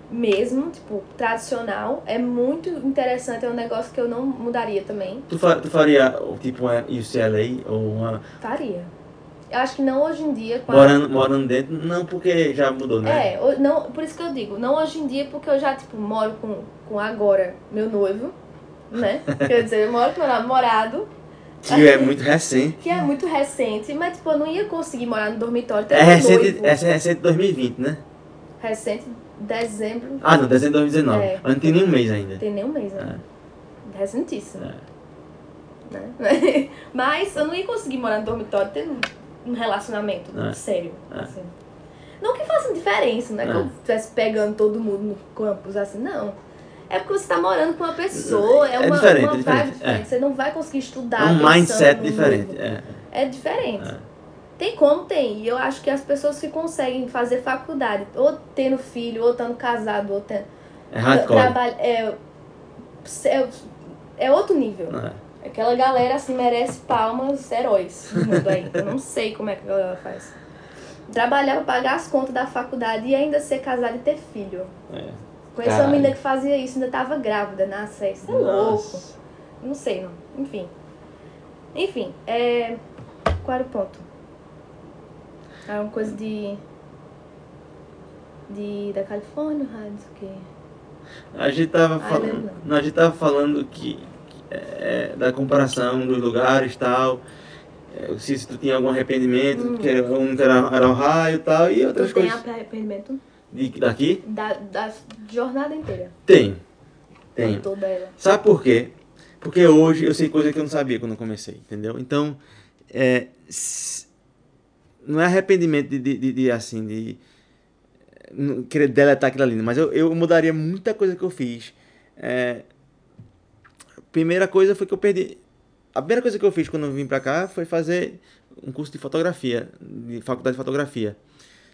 mesmo, tipo, tradicional, é muito interessante, é um negócio que eu não mudaria também. Tu, fa- tu faria tipo uma UCLA ou uma. Faria. Eu acho que não hoje em dia Morando, morando dentro? Não, porque já mudou, né? É, não, por isso que eu digo, não hoje em dia, porque eu já, tipo, moro com, com agora meu noivo, né? [LAUGHS] Quer dizer, eu moro com meu namorado, Que é muito recente. que é muito recente, mas, tipo, eu não ia conseguir morar no dormitório. É um recente, noivo. é recente 2020, né? Recente, dezembro. Ah, não, dezembro de 2019. É. Mas não tem nenhum mês ainda. Tem nem um mês, né? Recentíssimo. É. Né? [LAUGHS] Mas eu não ia conseguir morar no dormitório tendo um relacionamento É. sério. É. assim. Não que faça diferença, não é que eu estivesse pegando todo mundo no campus, assim, não. É porque você tá morando com uma pessoa, é É uma, diferente, uma é diferente, diferente. é. Você não vai conseguir estudar. É um mindset diferente. É. É diferente. É. Tem como tem. E eu acho que as pessoas que conseguem fazer faculdade, ou tendo filho, ou estando casado, ou tendo. É hardcore. Trabalho, é, é, é outro nível. É. Aquela galera assim merece palmas, heróis do mundo aí. Eu não sei como é que a galera faz. Trabalhar pra pagar as contas da faculdade e ainda ser casada e ter filho. É. Conheci uma Caralho. menina que fazia isso, ainda tava grávida na série. Isso é louco. Não sei, não. Enfim. Enfim, é... qual era o ponto? É uma coisa de. De. da Califórnia, não sei o quê. A gente tava falando, não, a gente tava falando que, é, da comparação dos lugares e tal. É, Se, se tu tinha algum arrependimento, Hum. que era, um que era, era Ohio e tal, e outras Tu tem coisas. arrependimento De, daqui? da, da jornada inteira. Tem. Tenho. Toda ela. Sabe por quê? Porque hoje eu sei coisa que eu não sabia quando eu comecei, entendeu? Então, é, não é arrependimento de, de, de- de, assim, de não querer deletar aquilo ali, mas eu, eu mudaria muita coisa que eu fiz. É, primeira coisa foi que eu perdi. A primeira coisa que eu fiz quando eu vim pra cá foi fazer um curso de fotografia, de faculdade de fotografia.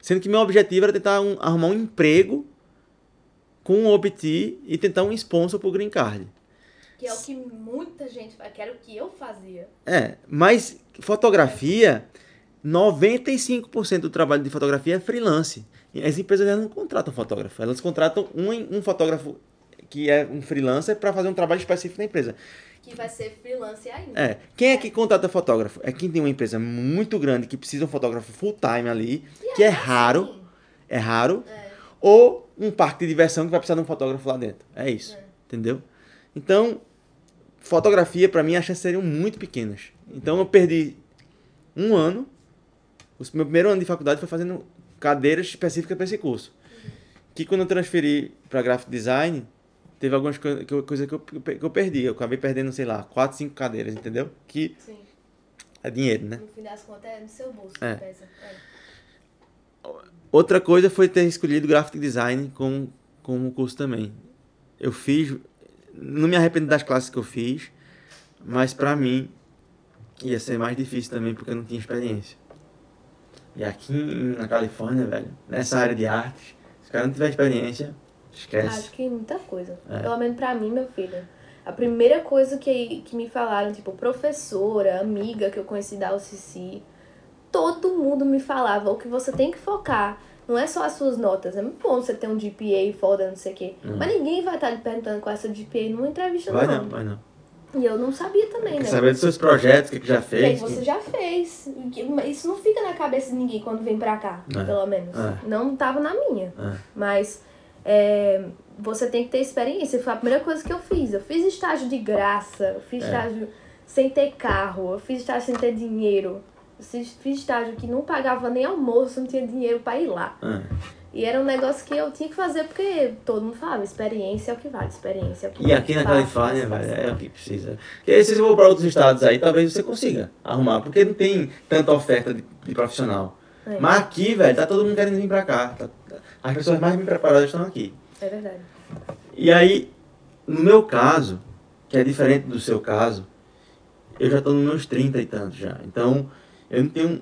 Sendo que meu objetivo era tentar um- arrumar um emprego com o OBT e tentar um sponsor pro Green Card. Que é o que muita gente faz, que era o que eu fazia. É, mas fotografia, 95% do trabalho de fotografia é freelance. E as empresas não contratam fotógrafo, elas contratam um, um fotógrafo que é um freelancer para fazer um trabalho específico na empresa. Que vai ser freelance ainda. É, quem é que contrata fotógrafo? É quem tem uma empresa muito grande que precisa de um fotógrafo full time ali, que é raro, Assim, é raro, ou um parque de diversão que vai precisar de um fotógrafo lá dentro. É isso, É. entendeu? Então, fotografia para mim as chances seriam muito pequenas. Então eu perdi um ano. O meu primeiro ano de faculdade foi fazendo cadeiras específicas para esse curso. Que quando eu transferi para graphic design, teve algumas coisas que eu, coisa que, eu, que eu perdi. Eu acabei perdendo, sei lá, quatro, cinco cadeiras, entendeu? Que Sim. é dinheiro, né? No fim das contas é no seu bolso. É. que pesa. É. Outra coisa foi ter escolhido graphic design como, como curso também. Eu fiz, não me arrependo das classes que eu fiz, mas pra mim ia ser mais difícil também porque eu não tinha experiência. E aqui na Califórnia, velho, nessa área de artes, se o cara não tiver experiência, esquece. Acho que muita coisa. É. Pelo menos pra mim, meu filho. A primeira coisa que, que me falaram, tipo, professora, amiga que eu conheci da UCC, todo mundo me falava, o que você tem que focar não é só as suas notas. É muito bom você ter um GPA foda, não sei o quê. Mas ninguém vai estar lhe perguntando qual é seu GPA numa entrevista, Hum. Vai não. não, vai não. E eu não sabia também, né? saber dos seus projetos, o que, que já que fez. você já fez. Isso não fica na cabeça de ninguém quando vem pra cá, É. pelo menos. É. Não tava na minha. É. Mas é, você tem que ter experiência. Foi a primeira coisa que eu fiz. Eu fiz estágio de graça, eu fiz É. estágio sem ter carro, eu fiz estágio sem ter dinheiro. Eu fiz estágio que não pagava nem almoço, não tinha dinheiro pra ir lá. Ah, E era um negócio que eu tinha que fazer porque todo mundo falava, experiência é o que vale, experiência é o que E aqui na Califórnia, velho, é o que precisa. Porque se você for para outros estados aí, talvez você consiga arrumar, porque não tem tanta oferta de, de profissional. É. Mas aqui, velho, tá todo mundo querendo vir pra cá. Tá- as pessoas mais bem preparadas estão aqui. É verdade. E aí, no meu caso, que é diferente do seu caso, eu já tô nos meus 30 e tantos já. Então, eu não tenho.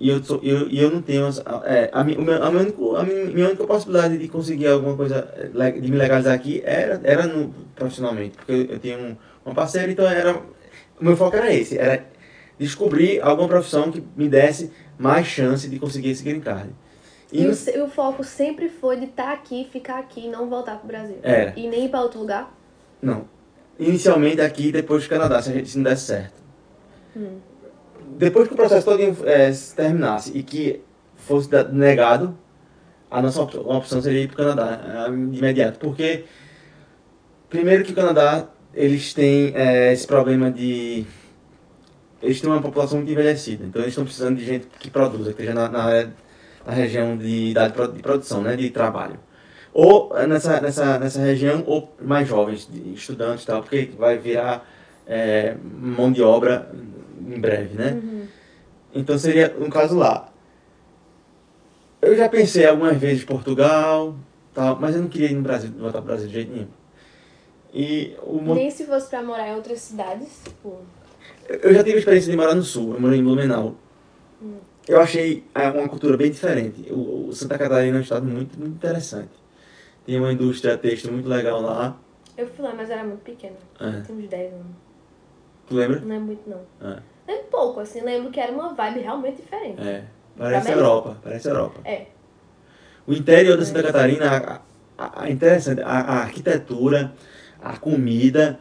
E eu, sou, eu, eu não tenho. É, a, mi- o meu, a, minha único- a minha, minha única possibilidade de conseguir alguma coisa, le- de me legalizar aqui, era, era no, profissionalmente. Porque eu, eu tinha um, uma parceira, então era. O meu foco era esse: era descobrir alguma profissão que me desse mais chance de conseguir esse green card. E no- o, o foco sempre foi de estar aqui, ficar aqui e não voltar pro Brasil. Era. E nem pra outro lugar. Não. Inicialmente aqui e depois do Canadá, se a gente não desse certo. Hum. Depois que o processo todo se terminasse e que fosse negado, a nossa op- opção seria ir para o Canadá eh, de imediato. Porque, primeiro que o Canadá, eles têm eh, esse problema de... Eles têm uma população muito envelhecida, então eles estão precisando de gente que produza, que esteja na, na na região de idade de produção, né, de trabalho. Ou eh, nessa, nessa, nessa região, ou mais jovens, estudantes e tal, porque vai virar eh, mão de obra em breve, né? Uhum. Então seria um caso lá. Eu já pensei algumas vezes em Portugal, tal, mas eu não queria ir no Brasil, voltar para o Brasil de jeito nenhum. E o Nem se fosse pra morar em outras cidades, tipo. Eu já tive a experiência de morar no sul, eu morei em Blumenau. Eu achei é, uma cultura bem diferente. O, Santa Catarina é um estado muito, muito interessante. Tem uma indústria têxtil muito legal lá. Eu fui lá, mas era muito pequena. É. Tinha uns 10 anos. Tu lembra? Não é muito, não. É. Lembro pouco, assim. Lembro que era uma vibe realmente diferente. É. Parece melhor. Europa, parece Europa. É. O interior da Santa Catarina, a, a, a interessante, a, a arquitetura, a comida,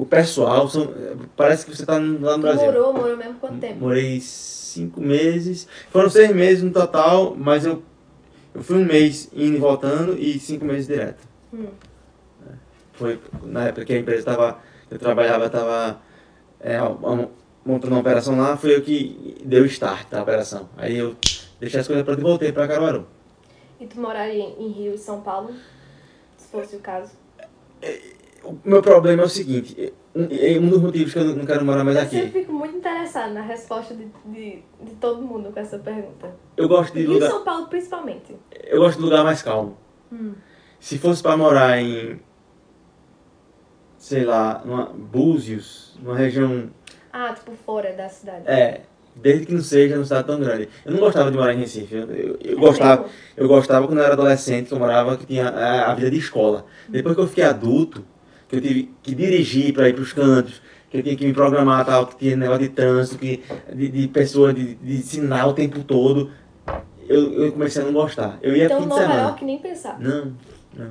o pessoal, são, parece que você está lá no Tu Brasil. morou, morou mesmo quanto tempo? Morei cinco meses, foram seis meses no total, mas eu, eu fui um mês indo e voltando e cinco meses direto. Hum. Foi na época que a empresa estava, eu trabalhava, estava montando uma operação lá, foi eu que deu o start da operação. Aí eu deixei as coisas prontas e voltei para Caruaru. E tu moraria em Rio e São Paulo? Se fosse o caso. O meu problema é o seguinte, um, é um dos motivos que eu não quero morar mais Eu sempre aqui. fico muito interessada na resposta de, de, de todo mundo com essa pergunta. Eu gosto de e lugar, São Paulo, principalmente. eu gosto de lugar mais calmo. Hum. Se fosse para morar em, sei lá, numa Búzios, numa região, Ah, tipo, fora da cidade. é, desde que não seja numa cidade tão grande. Eu não gostava de morar em Recife. Eu, eu, eu É gostava, mesmo? eu gostava quando eu era adolescente, que eu morava, que tinha a, a vida de escola. Depois que eu fiquei adulto, que eu tive que dirigir para ir para os cantos, que eu tinha que me programar, tal, que tinha negócio de trânsito, que, de, de pessoa, de, de sinal o tempo todo, eu, eu comecei a não gostar. Eu ia Então, fim de Nova semana. York, nem pensar. Não, não.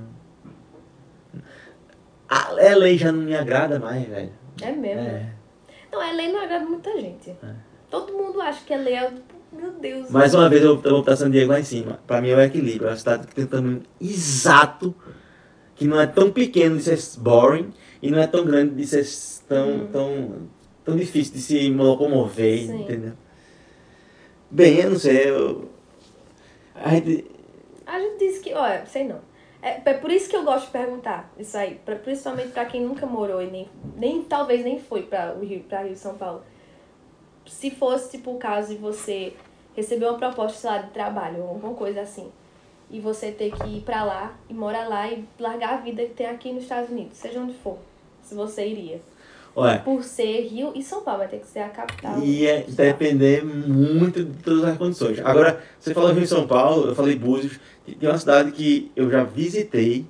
A LA já não me agrada mais, velho. É mesmo. É. Não, LA não agrada muita gente. Todo mundo acha que LA é, tipo, meu Deus. Mais uma vez eu eu vou botar San Diego lá em cima. Pra mim é o equilíbrio. É uma cidade que tem um tamanho exato, que não é tão pequeno de ser boring e não é tão grande de ser tão, tão, tão difícil de se locomover, Sim. entendeu? Bem, eu não sei, eu... A gente... A gente disse que, olha, sei não. É, é por isso que eu gosto de perguntar isso aí, pra, principalmente pra quem nunca morou e nem, nem talvez nem foi pra o Rio, pra Rio São Paulo. Se fosse tipo o caso de você receber uma proposta, sei lá, de trabalho ou alguma coisa assim, e você ter que ir pra lá e morar lá e largar a vida que tem aqui nos Estados Unidos, seja onde for, se você iria. Olha, Por ser Rio e São Paulo, vai ter que ser a capital. do estado. depender muito de todas as condições. Agora, você falou Rio e São Paulo, eu falei Búzios, tem uma cidade que eu já visitei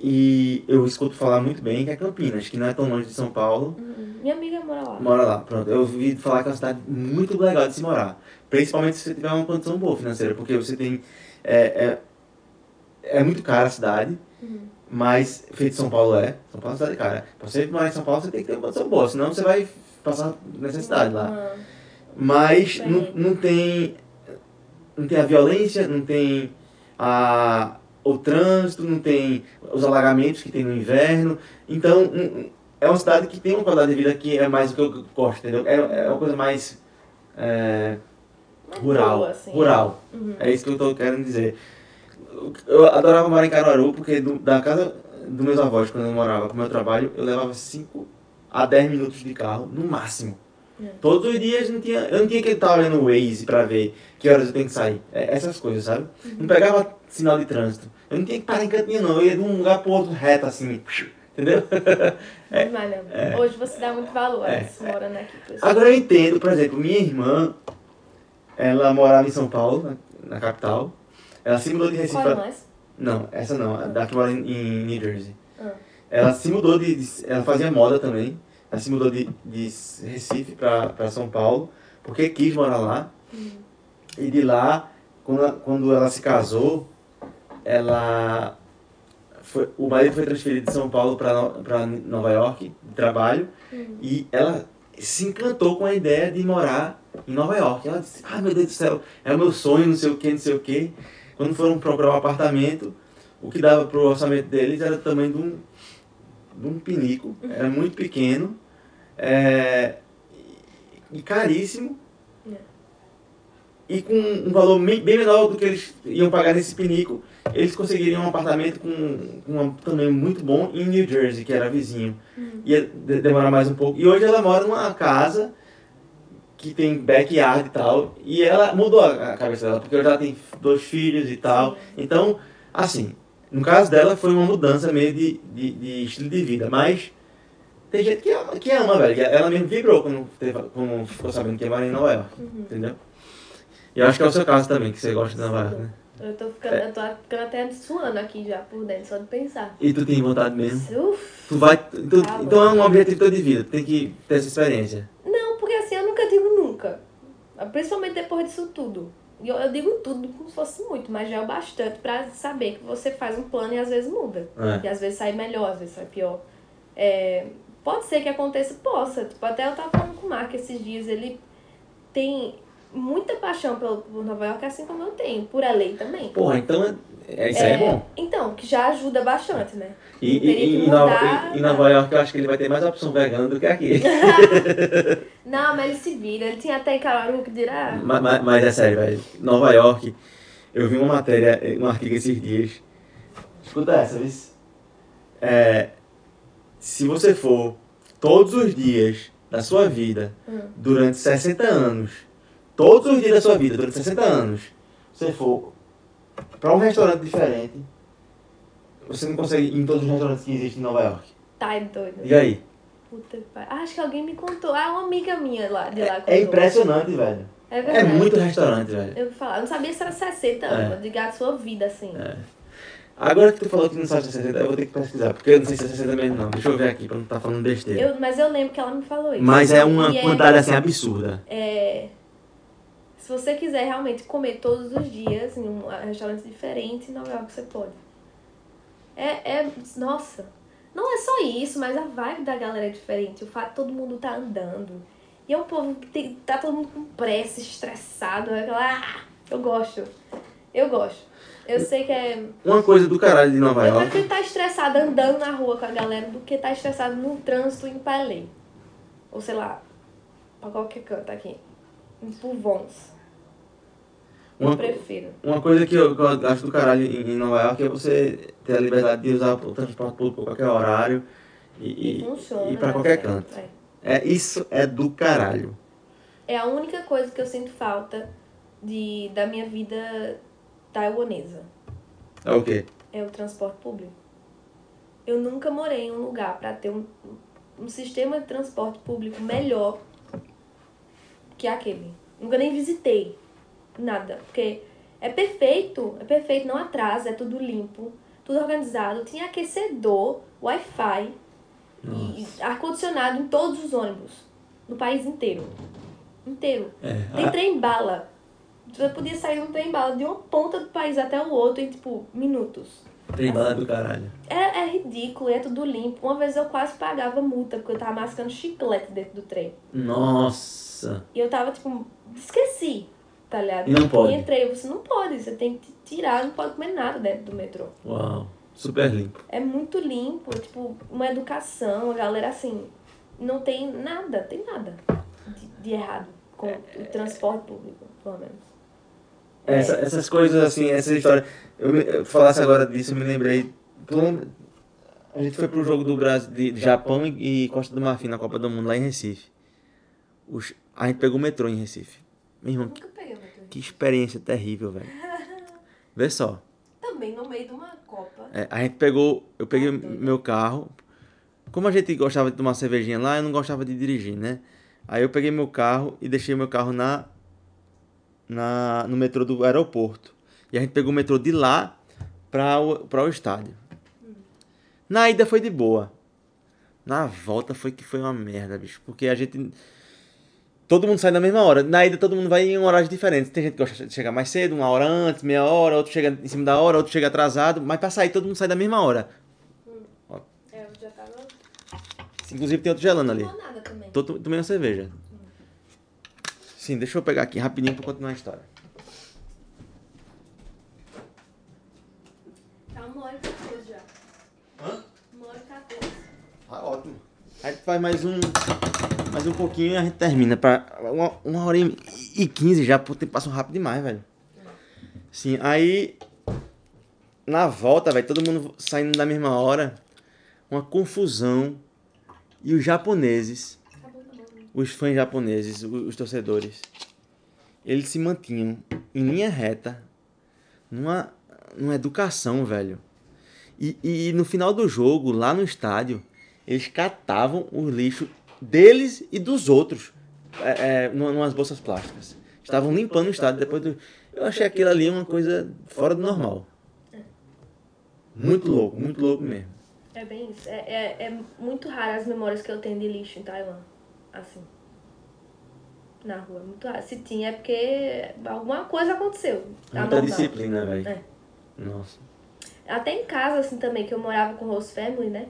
e eu escuto falar muito bem, que é Campinas, que não é tão longe de São Paulo. Uhum. Minha amiga mora lá. Mora lá, pronto. Eu ouvi falar que é uma cidade muito legal de se morar. Principalmente se você tiver uma condição boa financeira, porque você tem. É, é, é muito cara a cidade, mas feito São Paulo é. São Paulo é uma cidade cara. Pra você morar em São Paulo, você tem que ter uma condição boa, senão você vai passar necessidade lá. Uma- Mas Bem. não, não tem. Não tem a violência, não tem a, o trânsito, não tem os alagamentos que tem no inverno. Então, um- é uma cidade que tem uma qualidade de vida que é mais o que eu gosto, entendeu? É, é uma coisa mais é, rural. boa, assim. rural. Uhum. É isso que eu estou querendo dizer. Eu adorava morar em Caruaru, porque do- da casa dos meus avós, quando eu morava pro meu trabalho, eu levava 5 a 10 minutos de carro, no máximo. É. Todos os dias não tinha, eu não tinha que estar olhando o Waze pra ver que horas eu tenho que sair. É, essas coisas, sabe? Não pegava sinal de trânsito. Eu não tinha que parar em cantinho, não. Eu ia de um lugar pro outro reto, assim. [LAUGHS] Entendeu? [LAUGHS] Mas, não. Hoje você dá muito valor a É. isso, morando aqui. Agora eu entendo, por exemplo, minha irmã, ela morava em São Paulo, na, capital. Ela se mudou de Recife. Qual é pra- mais? Não, essa não, a da que mora em, New Jersey. Ah. Ela se mudou de, de- Ela fazia moda também. Ela se mudou de, de Recife pra São Paulo, porque quis morar lá. E de lá quando, ela- quando ela se casou, ela foi, o marido foi transferido de São Paulo para Nova York de trabalho e ela se encantou com a ideia de morar em Nova York. Ela disse: "Ah, meu Deus do céu, é o meu sonho, não sei o que, não sei o que". Quando foram procurar um apartamento, o que dava pro orçamento deles era o tamanho de um de um pinico, era muito pequeno, é, e caríssimo e com um valor bem menor do que eles iam pagar nesse pinico, eles conseguiriam um apartamento com, com um tamanho muito bom em New Jersey, que era vizinho. Ia de- demorar mais um pouco. E hoje ela mora numa casa que tem backyard e tal, e ela mudou a cabeça dela, porque ela tem dois filhos e tal. Então, assim, no caso dela foi uma mudança meio de, de, de estilo de vida, mas tem gente que ama, que ama, velho. Ela mesmo vibrou quando, teve, quando ficou sabendo que ia morar em Nova York, entendeu? E eu acho que é o seu caso também, que você gosta de Nova York, né? Eu tô ficando, eu tô ficando até suando aqui já por dentro, só de pensar. E tu tem vontade mesmo? Uf. Tu vai. tu- Tá bom. então é um objetivo teu de vida, tu tem que ter essa experiência. Não, porque assim, eu nunca digo nunca. Principalmente depois disso tudo. Eu, eu digo tudo como se fosse muito, mas já é o bastante pra saber que você faz um plano e às vezes muda. É. E às vezes sai melhor, às vezes sai pior. É, pode ser que aconteça, possa. Tipo, até eu tava falando com o Mark esses dias, ele tem muita paixão pelo, por Nova York, assim como eu tenho, por a lei também. Porra, então é, é- isso aí é bom. Então, que já ajuda bastante, né? E, e, e em Nova, mudar, em- em Nova York eu acho que ele vai ter mais opção vegana do que aqui. [LAUGHS] Não, mas ele se vira. Ele tinha até em Caruaru que dirá. mas, mas- mas é sério, velho. Nova York, eu vi uma matéria, um artigo esses dias. Escuta essa, viu? É, se você for todos os dias da sua vida Hum. durante 60 anos, todos os dias da sua vida durante 60 anos, você for pra um restaurante diferente, você não consegue ir em todos os restaurantes que existem em Nova York. Tá é doido. E aí? Puta. Ah, acho que alguém me contou. Ah, uma amiga minha lá, de lá É, contou. é impressionante, velho. É É muito restaurante, velho. Eu vou falar, eu não sabia se era 60 anos, É. eu digo a sua vida, assim. Agora que tu falou que não sabe se é 60, eu vou ter que pesquisar, porque eu não sei se é 60 mesmo não. Deixa eu ver aqui pra não estar falando besteira. Eu, mas eu lembro que ela me falou isso. Mas é uma E quantidade assim absurda. é, se você quiser realmente comer todos os dias em um restaurante diferente, em Nova York você pode. É, é, nossa, não é só isso, mas a vibe da galera é diferente. O fato de todo mundo tá andando. E é um povo que tem, tá todo mundo com pressa, estressado. é Aquela, ah, eu gosto. Eu gosto. Eu sei que é. Uma coisa do caralho de Nova Eu York. prefiro estar estressado andando na rua com a galera do que estar estressado no trânsito em Palais. Ou sei lá, pra qualquer canto aqui. Em Pulvons. Eu Uma, prefiro. uma coisa que eu, que eu acho do caralho em Nova York é você ter a liberdade de usar o transporte público a qualquer horário E, e, e, funciona. e pra né? qualquer canto. É. É, isso é do caralho. É a única coisa que eu sinto falta de, da minha vida taiwanesa. É o quê? É o transporte público. Eu nunca morei em um lugar pra ter um, um sistema de transporte público melhor que aquele. Nunca nem visitei nada, porque é perfeito, é perfeito, não atrasa, é tudo limpo, tudo organizado. Tinha aquecedor, Wi-Fi e ar-condicionado em todos os ônibus, no país inteiro. Inteiro. É, Tem a- trem bala. Você podia sair num trem bala de uma ponta do país até o outro em, tipo, minutos. Tem bala do caralho. É, é ridículo, é tudo limpo. Uma vez eu quase pagava multa porque eu tava mascando chiclete dentro do trem. Nossa. E eu tava, tipo, esqueci, tá ligado? E não pode? E entrei, você não pode, você tem que tirar, não pode comer nada dentro do metrô. Uau. Super limpo. É muito limpo, é, tipo, uma educação, a galera assim, não tem nada, tem nada de, de errado com o transporte público, pelo menos. Essa- essas coisas assim, essa história. Eu, eu falasse agora disso, eu me lembrei. A gente foi pro jogo do Brasil, de de Japão e, e Costa do Marfim na Copa do Mundo lá em Recife. Os, a gente pegou o metrô em Recife. Meu irmão, que, Nunca peguei o metrô. que experiência terrível, velho. [LAUGHS] Vê só. Também no meio de uma Copa. É, a gente pegou. Eu peguei doido. meu carro. Como a gente gostava de tomar cervejinha lá, eu não gostava de dirigir, né? Aí eu peguei meu carro e deixei meu carro na, na no metrô do aeroporto. E a gente pegou o metrô de lá para o, pra o estádio. Na ida foi de boa. Na volta foi que foi uma merda, bicho. Porque a gente. Todo mundo sai na mesma hora. Na ida todo mundo vai em horários diferentes. Tem gente que gosta de chegar mais cedo, uma hora antes, meia hora, outro chega em cima da hora, outro chega atrasado. Mas pra sair todo mundo sai da mesma hora. É, eu já tava. Inclusive tem outro gelando ali. Não vou nada também. Tô to- tomando cerveja. Sim, deixa eu pegar aqui rapidinho pra continuar a história. Tá uma hora e 14 já. Hã? Uma hora e 14. Ah, ótimo. A gente faz mais um. Mais um pouquinho e a gente termina. Pra uma, uma hora e, e quinze já, pô, passa rápido demais, velho. Sim, aí. Na volta, velho, todo mundo saindo da mesma hora. Uma confusão. E os japoneses, os fãs japoneses, o- os torcedores, eles se mantinham em linha reta, numa, numa educação, velho. E, e no final do jogo, lá no estádio, eles catavam o lixo deles e dos outros é, é, numa- numas bolsas plásticas. Estavam limpando o estádio depois do. Eu achei aquilo ali uma coisa fora do normal. Muito louco, muito louco mesmo. É bem isso. É, é, é muito raro as memórias que eu tenho de lixo em Taiwan. Assim. Na rua. Muito raro. Se tinha é porque alguma coisa aconteceu. Tá Muita normal. disciplina, velho. É. Nossa. Até em casa, assim, também, que eu morava com host family, né?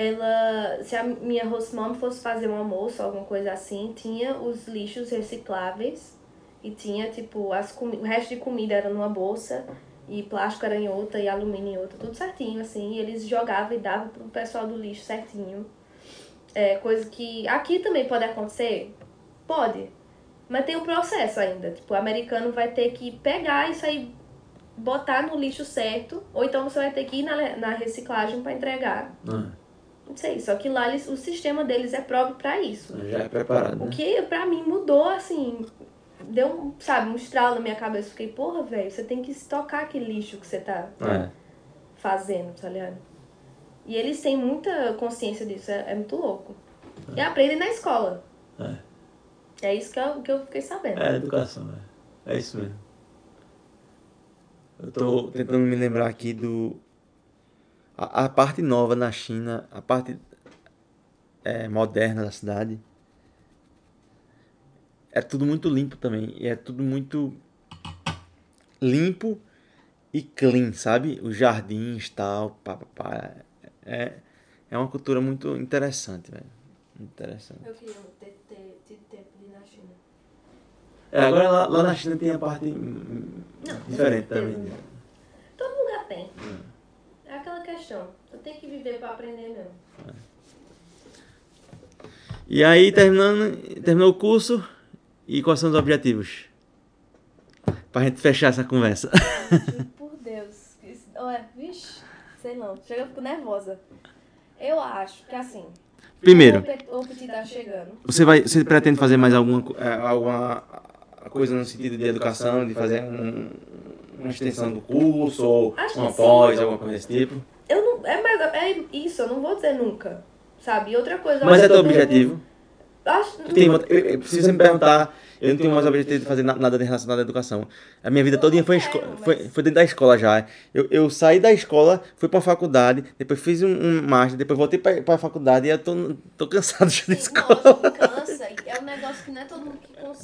Ela, se a minha host mom fosse fazer um almoço, alguma coisa assim, tinha os lixos recicláveis e tinha, tipo, as o resto de comida era numa bolsa e plástico era em outra e alumínio em outra, tudo certinho, assim, e eles jogavam e davam pro pessoal do lixo certinho. É, coisa que aqui também pode acontecer? Pode. Mas tem um processo ainda. Tipo, o americano vai ter que pegar isso aí, botar no lixo certo, ou então você vai ter que ir na, na reciclagem para entregar. Ah, Não sei, só que lá eles, o sistema deles é próprio para isso. já é preparado. O Né? que pra mim mudou, assim, deu, um, sabe, um estralo na minha cabeça. Fiquei, porra, velho, você tem que estocar aquele lixo que você tá É. fazendo, tá ligado? E eles têm muita consciência disso, é, é muito louco. E aprendem na escola. É isso que eu, que eu fiquei sabendo. É, educação, é. É isso mesmo. Eu tô tentando me lembrar aqui do. A, a parte nova na China, a parte é, moderna da cidade. É tudo muito limpo também. E é tudo muito limpo e clean, sabe? Os jardins tal, pá, pá, pá. É, é uma cultura muito interessante, velho. Interessante. Eu queria ter, ter tido tempo de ir na China. É, agora lá, lá na China tem a parte hum, diferente também. Todo lugar tem. É aquela questão. Tu tem que viver pra aprender mesmo. E aí, terminando, terminou o curso, e quais são os objetivos? Pra gente fechar essa conversa. Por Deus. Isso, olha, vixe, sei não. Chega, eu fico nervosa. Eu acho que assim. Primeiro, O Petit tá chegando. você, vai, você pretende fazer mais alguma, é, alguma coisa no sentido de educação, de fazer um- uma extensão do curso, ou Acho uma sim. pós, alguma coisa desse tipo? Eu não. É, mais, é isso, eu não vou dizer nunca. Sabe? E outra coisa. Mas é teu objetivo? Acho, Tu tem, eu- eu- se você me perguntar, eu não tenho mais objetivo de fazer na- nada relacionado à educação. A minha vida não foi, quero, esco- mas- foi, foi dentro da escola já. Eu, eu saí da escola, fui pra faculdade, depois fiz um, um master, depois voltei pra, pra faculdade e eu tô, tô cansado [LAUGHS] já de Sim, escola. lógico, cansa. É um negócio que não é todo mundo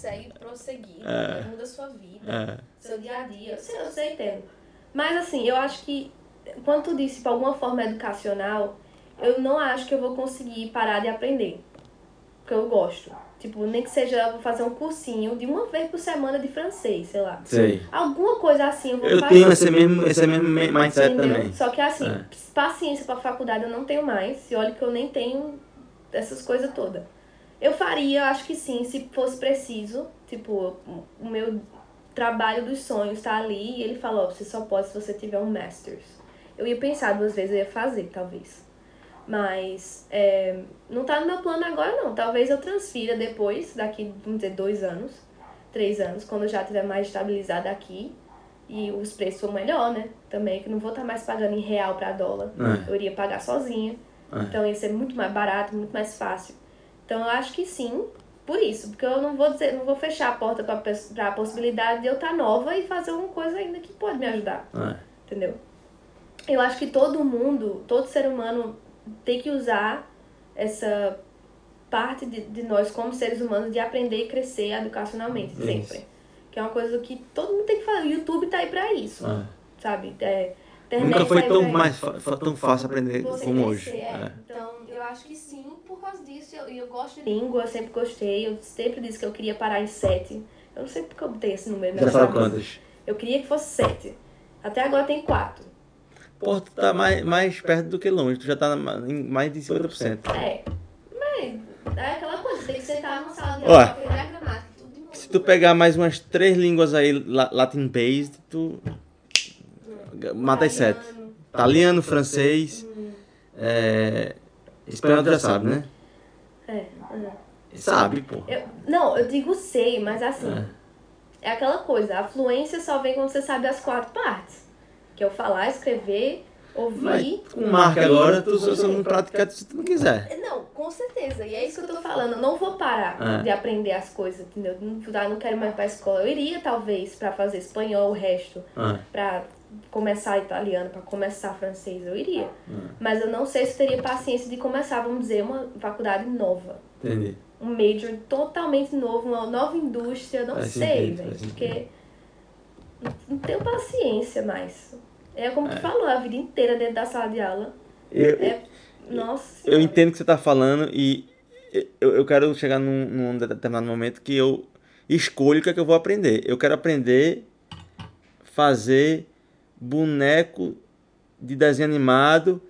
consegue prosseguir. É. Muda a sua vida. É. seu dia a dia. Eu sei, eu sei, entendo. Mas assim, eu acho que quando tu disse pra alguma forma educacional, eu não acho que eu vou conseguir parar de aprender. Porque eu gosto. Tipo, nem que seja eu vou fazer um cursinho de uma vez por semana de francês, sei lá. Sei. Alguma coisa assim eu vou Eu fazer. tenho esse mesmo, esse mesmo mi- mindset Entendeu? também. Só que assim, É. paciência pra faculdade eu não tenho mais. E olha que eu nem tenho essas coisas todas. Eu faria, acho que sim, se fosse preciso. Tipo, o meu trabalho dos sonhos tá ali e ele falou, ó, você só pode se você tiver um Masters. Eu ia pensar duas vezes, eu ia fazer, talvez. Mas é, não tá no meu plano agora, não. Talvez eu transfira depois, daqui, vamos dizer, dois anos, três anos, quando eu já estiver mais estabilizada aqui e os preços for melhor, né? Também, que não vou estar mais pagando em real pra dólar. É. Eu iria pagar sozinha. É. Então ia ser muito mais barato, muito mais fácil. Então eu acho que sim, por isso. Porque eu não vou dizer, não vou fechar a porta pes- pra possibilidade de eu estar nova e fazer uma coisa ainda que pode me ajudar. É. Entendeu? Eu acho que todo mundo, todo ser humano tem que usar essa parte de, de nós como seres humanos de aprender e crescer educacionalmente, Isso. sempre. Que é uma coisa que todo mundo tem que fazer. O YouTube tá aí pra isso, É. sabe? É, Nunca foi tá tão, mais, tão fácil aprender Você como crescer, hoje. é. É. Então, eu acho que sim, por causa disso. E eu, eu gosto de língua, eu sempre gostei. Eu sempre disse que eu queria parar em sete. Eu não sei porque eu botei esse número Já cabeça. quantas? Eu queria que fosse sete. Até agora tem quatro. Pô, tu tá mais, mais perto do que longe, tu já tá em mais de 50%. É. Mas é aquela coisa, tem que sentar numa sala de aula, aprender a gramática, tudo de novo. Se tu pegar mais umas três línguas aí la- Latin based, tu mata as sete. Italiano, Italiano, francês, é... espanhol já sabe, né? É, é. Sabe, pô. Eu- não, eu digo sei, mas assim, É. é. aquela coisa, a fluência só vem quando você sabe as quatro partes. Que é o falar, escrever, Mas ouvir. com marca agora, tu só só não pratica se tu não quiser. É, Não, com certeza. E é isso que eu tô falando. Eu não vou parar É. de aprender as coisas, entendeu? Não, ah, não quero mais ir pra escola. Eu iria, talvez, pra fazer espanhol, o resto. Ah, Pra começar italiano, pra começar francês. Eu iria. Ah. Mas eu não sei se eu teria paciência de começar, vamos dizer, uma faculdade nova. entendi. Um major totalmente novo, uma nova indústria. Não Faz sei, sentido, velho. Porque não- tenho paciência mais. É como tu falou, a vida inteira dentro da sala de aula. Eu, É. Nossa. eu entendo o que você tá falando e eu, eu quero chegar num, num determinado momento que eu escolho o que é que eu vou aprender. Eu quero aprender fazer boneco de desenho animado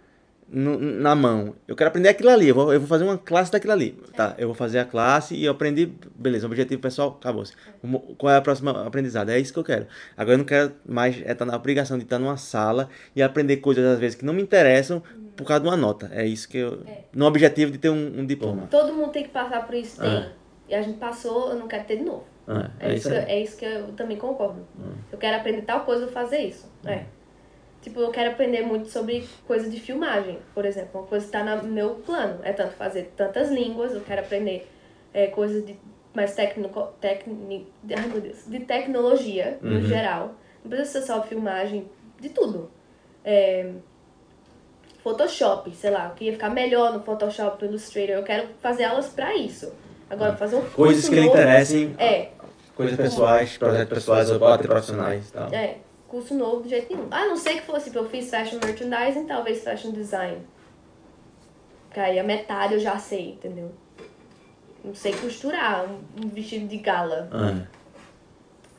no- na mão. Eu quero aprender aquilo ali. Eu vou, eu vou fazer uma classe daquilo ali. Tá, eu vou fazer a classe e eu aprendi. Beleza, objetivo pessoal, acabou-se. Mo- Qual é a próxima aprendizado? É isso que eu quero. Agora eu não quero mais é estar na obrigação de estar numa sala e aprender coisas às vezes que não me interessam por causa de uma nota. É isso que eu. No objetivo de ter um, um diploma. Todo mundo tem que passar por isso, tem. É. E a gente passou, eu não quero ter de novo. Ah, É, é isso, que, é isso que eu também concordo. Eu quero aprender tal coisa, eu fazer isso. É. Tipo, eu quero aprender muito sobre coisa de filmagem, por exemplo. Uma coisa que tá no meu plano. É tanto fazer tantas línguas, eu quero aprender é, coisas de mais técnico, tecni, ai, meu Deus, de tecnologia, no Uhum. geral. Não precisa ser só filmagem, de tudo. É, Photoshop, sei lá, eu queria ficar melhor no Photoshop, no Illustrator. Eu quero fazer aulas pra isso. Agora, fazer um curso Coisas que lhe interessem, É, coisas pessoais, projetos pessoais ou até profissionais e tal. é, curso novo de jeito nenhum. A não ser que fosse, tipo, eu fiz fashion merchandising, talvez fashion design. Porque aí a metade eu já sei, entendeu? Não sei costurar um, um vestido de gala. Ah,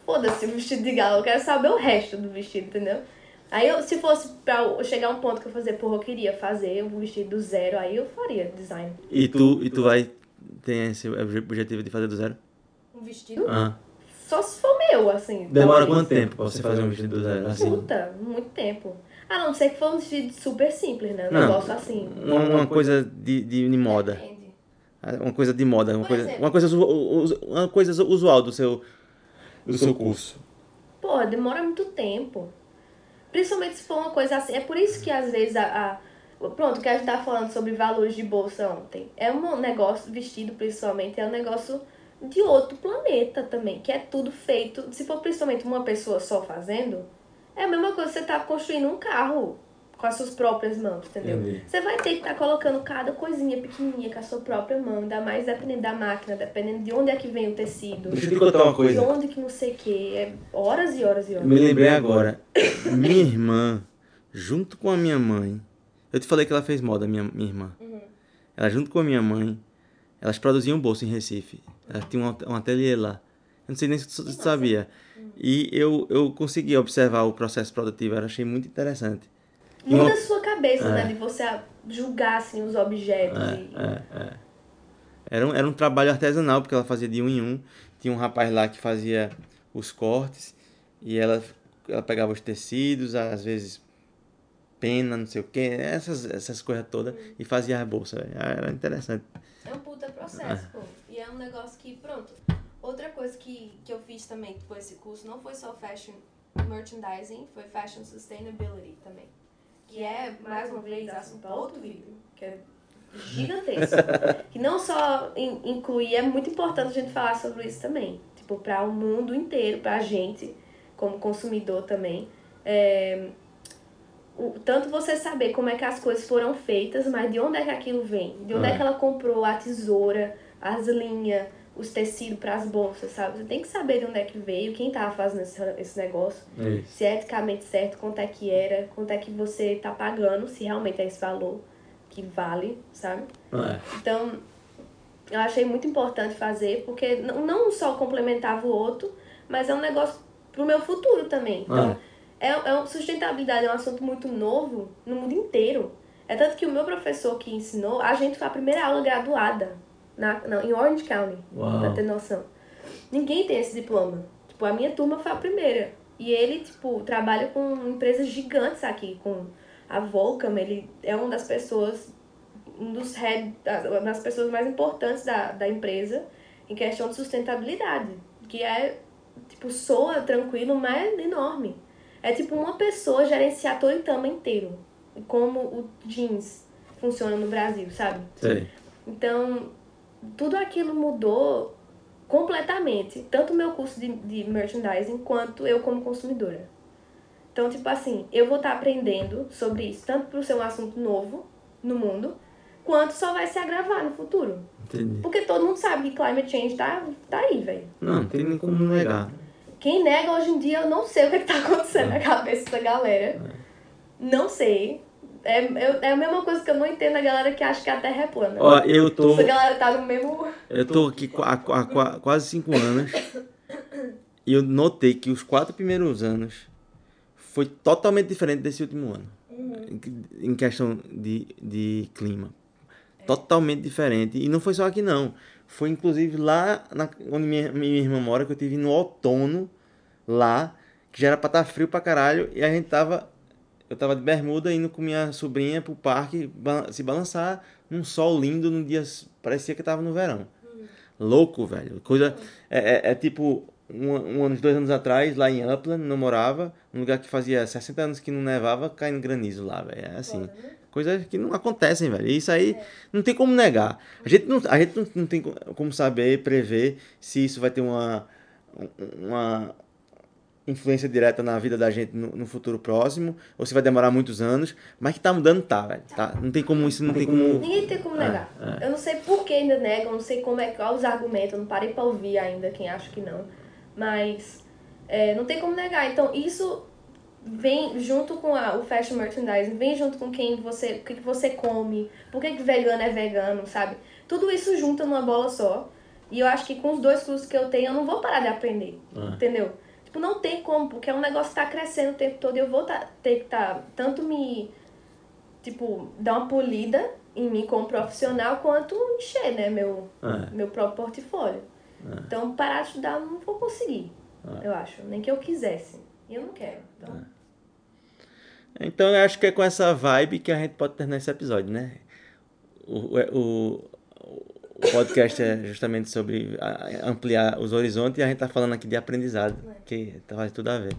Foda-se o vestido de gala, eu quero saber o resto do vestido, entendeu? Aí eu, se fosse pra eu chegar a um ponto que eu fazer, porra, eu queria fazer um vestido do zero, aí eu faria design. E tu, e tu vai ter esse objetivo de fazer do zero? Um vestido? Ah. Só se for meu, assim. Demora talvez. quanto tempo pra você fazer um vestido do zero? Assim? Puta, muito tempo. A não ser que for um vestido super simples, né? Um Não. negócio assim. Uma, uma coisa de, de, de moda. Depende. Uma coisa de moda. Uma Por coisa, exemplo. uma, coisa, uma coisa usual do seu, do seu curso. Pô, demora muito tempo. Principalmente se for uma coisa assim. É por isso que às vezes a. a- pronto, que a gente tava falando sobre valores de bolsa ontem. É um negócio, vestido principalmente, é um negócio de outro planeta também. Que é tudo feito. Se for principalmente uma pessoa só fazendo, é a mesma coisa que você tá construindo um carro com as suas próprias mãos, entendeu? Entendi. Você vai ter que estar colocando cada coisinha pequenininha com a sua própria mão, ainda mais dependendo da máquina, dependendo de onde é que vem o tecido. Deixa eu te contar uma De coisa. onde que não sei o que. É horas e horas e horas. me lembrei agora. Minha irmã, junto com a minha mãe. Eu te falei que ela fez moda, minha, minha irmã. Ela, junto com a minha mãe, elas produziam bolsa em Recife. Elas tinham um, ateliê lá. Eu não sei nem se tu sabia. E eu, eu consegui observar o processo produtivo. Eu achei muito interessante. Muda uma- a sua cabeça, É. né? De você julgar, assim, os objetos. É, e... é, é. Era, um, era um trabalho artesanal, porque ela fazia de um em um. Tinha um rapaz lá que fazia os cortes. E ela, ela pegava os tecidos, às vezes pena, não sei o que, essas, essas coisas todas, e fazia a bolsa. velho. Era interessante. É um puta processo, pô. E é um negócio que, pronto. Outra coisa que, que eu fiz também com esse curso não foi só fashion merchandising, foi fashion sustainability também. Que é, mais uma vez, assunto para outro vídeo, que é gigantesco. [LAUGHS] que não só in- inclui, é muito importante a gente falar sobre isso também. Tipo, para o mundo inteiro, para a gente, como consumidor também. É, o, tanto você saber como é que as coisas foram feitas, mas de onde é que aquilo vem? De onde é, É. que ela comprou a tesoura, as linhas, os tecidos para as bolsas, sabe? Você tem que saber de onde é que veio, quem tava fazendo esse, esse negócio, É isso. se é eticamente certo, quanto é que era, quanto é que você tá pagando, se realmente é esse valor que vale, sabe? É. Então, eu achei muito importante fazer, porque não não só complementava o outro, mas é um negócio pro meu futuro também. Então, é, é um- sustentabilidade é um assunto muito novo no mundo inteiro. É tanto que o meu professor que ensinou, a gente foi a primeira aula graduada na, na- em Orange County, Uau. pra ter noção. Ninguém tem esse diploma. Tipo, a minha turma foi a primeira. E ele, tipo, trabalha com empresas gigantes aqui, com a Volcam, ele é uma das pessoas, um dos head, uma das pessoas mais importantes da, da empresa em questão de sustentabilidade. Que é, tipo, soa tranquilo, mas é enorme. É tipo uma pessoa gerenciar todo o Itama inteiro. Como o jeans funciona no Brasil, sabe? Sei. Então, tudo aquilo mudou completamente. Tanto o meu curso de, de merchandising quanto eu como consumidora. Então, tipo assim, eu vou estar aprendendo sobre isso, tanto por ser um assunto novo no mundo, quanto só vai se agravar no futuro. Entendi. Porque todo mundo sabe que climate change tá, tá aí, velho. Não, não tem nem como negar. Quem nega hoje em dia, eu não sei o que, é que tá acontecendo na cabeça da galera. Não sei. É, eu- é a mesma coisa que eu não entendo a galera que acha que a Terra é plana. Ó, eu tô. Essa galera tá no mesmo. Eu tô aqui há, há- há quase cinco anos e eu notei que os quatro primeiros anos foi totalmente diferente desse último ano. Em, em questão de, de clima. Totalmente diferente. E não foi só aqui não. Foi inclusive lá na, onde minha, minha irmã mora, que eu tive no outono, lá, que já era pra estar frio pra caralho, e a gente tava. Eu tava de bermuda indo com minha sobrinha pro parque se balançar num sol lindo num dia. Parecia que tava no verão. Louco, velho. Coisa. É, é- é tipo, um, um ano, dois anos atrás, lá em Upland, não morava, um lugar que fazia 60 anos que não nevava, caindo granizo lá, velho. É assim. Coisas que não acontecem, velho. E Isso aí não tem como negar. A gente não, a gente não, não tem co- como saber, prever se isso vai ter uma, uma influência direta na vida da gente no, no futuro próximo, ou se vai demorar muitos anos, mas que tá mudando, tá, velho. Tá? Não tem como isso, não tem como. Ninguém tem como negar. Eu não sei por que ainda negam, não sei como é qual os argumentos, eu não parei pra ouvir ainda quem acha que não. Mas é, não tem como negar. Então isso vem junto com a, o fashion merchandising, vem junto com quem você, o que, você come, por que, que vegano é vegano, sabe? Tudo isso junta numa bola só. E eu acho que com os dois cursos que eu tenho, eu não vou parar de aprender. Ah. Entendeu? Tipo, não tem como, porque é um negócio que tá crescendo o tempo todo e eu vou tá, ter que tá, tanto me, tipo, dar uma polida em mim como profissional, quanto encher, né, meu, É. meu próprio portfólio. Então, parar de estudar eu não vou conseguir, eu acho. Nem que eu quisesse. E eu não quero. Então, Então eu acho que é com essa vibe que a gente pode terminar esse episódio, né? O, o, o podcast é justamente sobre ampliar os horizontes e a gente tá falando aqui de aprendizado, que tá faz tudo a ver.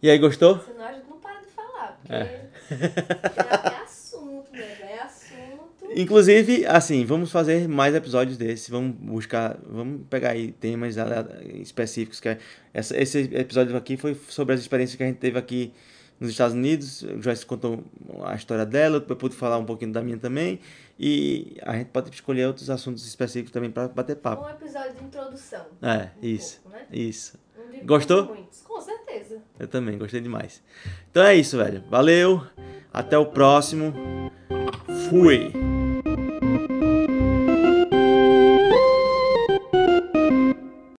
E aí, gostou? senão a gente não para de falar, porque é, é assunto, né? É assunto. Inclusive, assim, vamos fazer mais episódios desses, vamos buscar, vamos pegar aí temas específicos. Que é, essa, esse episódio aqui foi sobre as experiências que a gente teve aqui nos Estados Unidos. O Joyce contou a história dela, eu pude falar um pouquinho da minha também. E a gente pode escolher outros assuntos específicos também para bater papo. Um episódio de introdução. É, um isso, pouco, né? isso. Um Gostou? muitos. Com certeza. Eu também, gostei demais. Então é isso, velho. Valeu, até o próximo. Fui!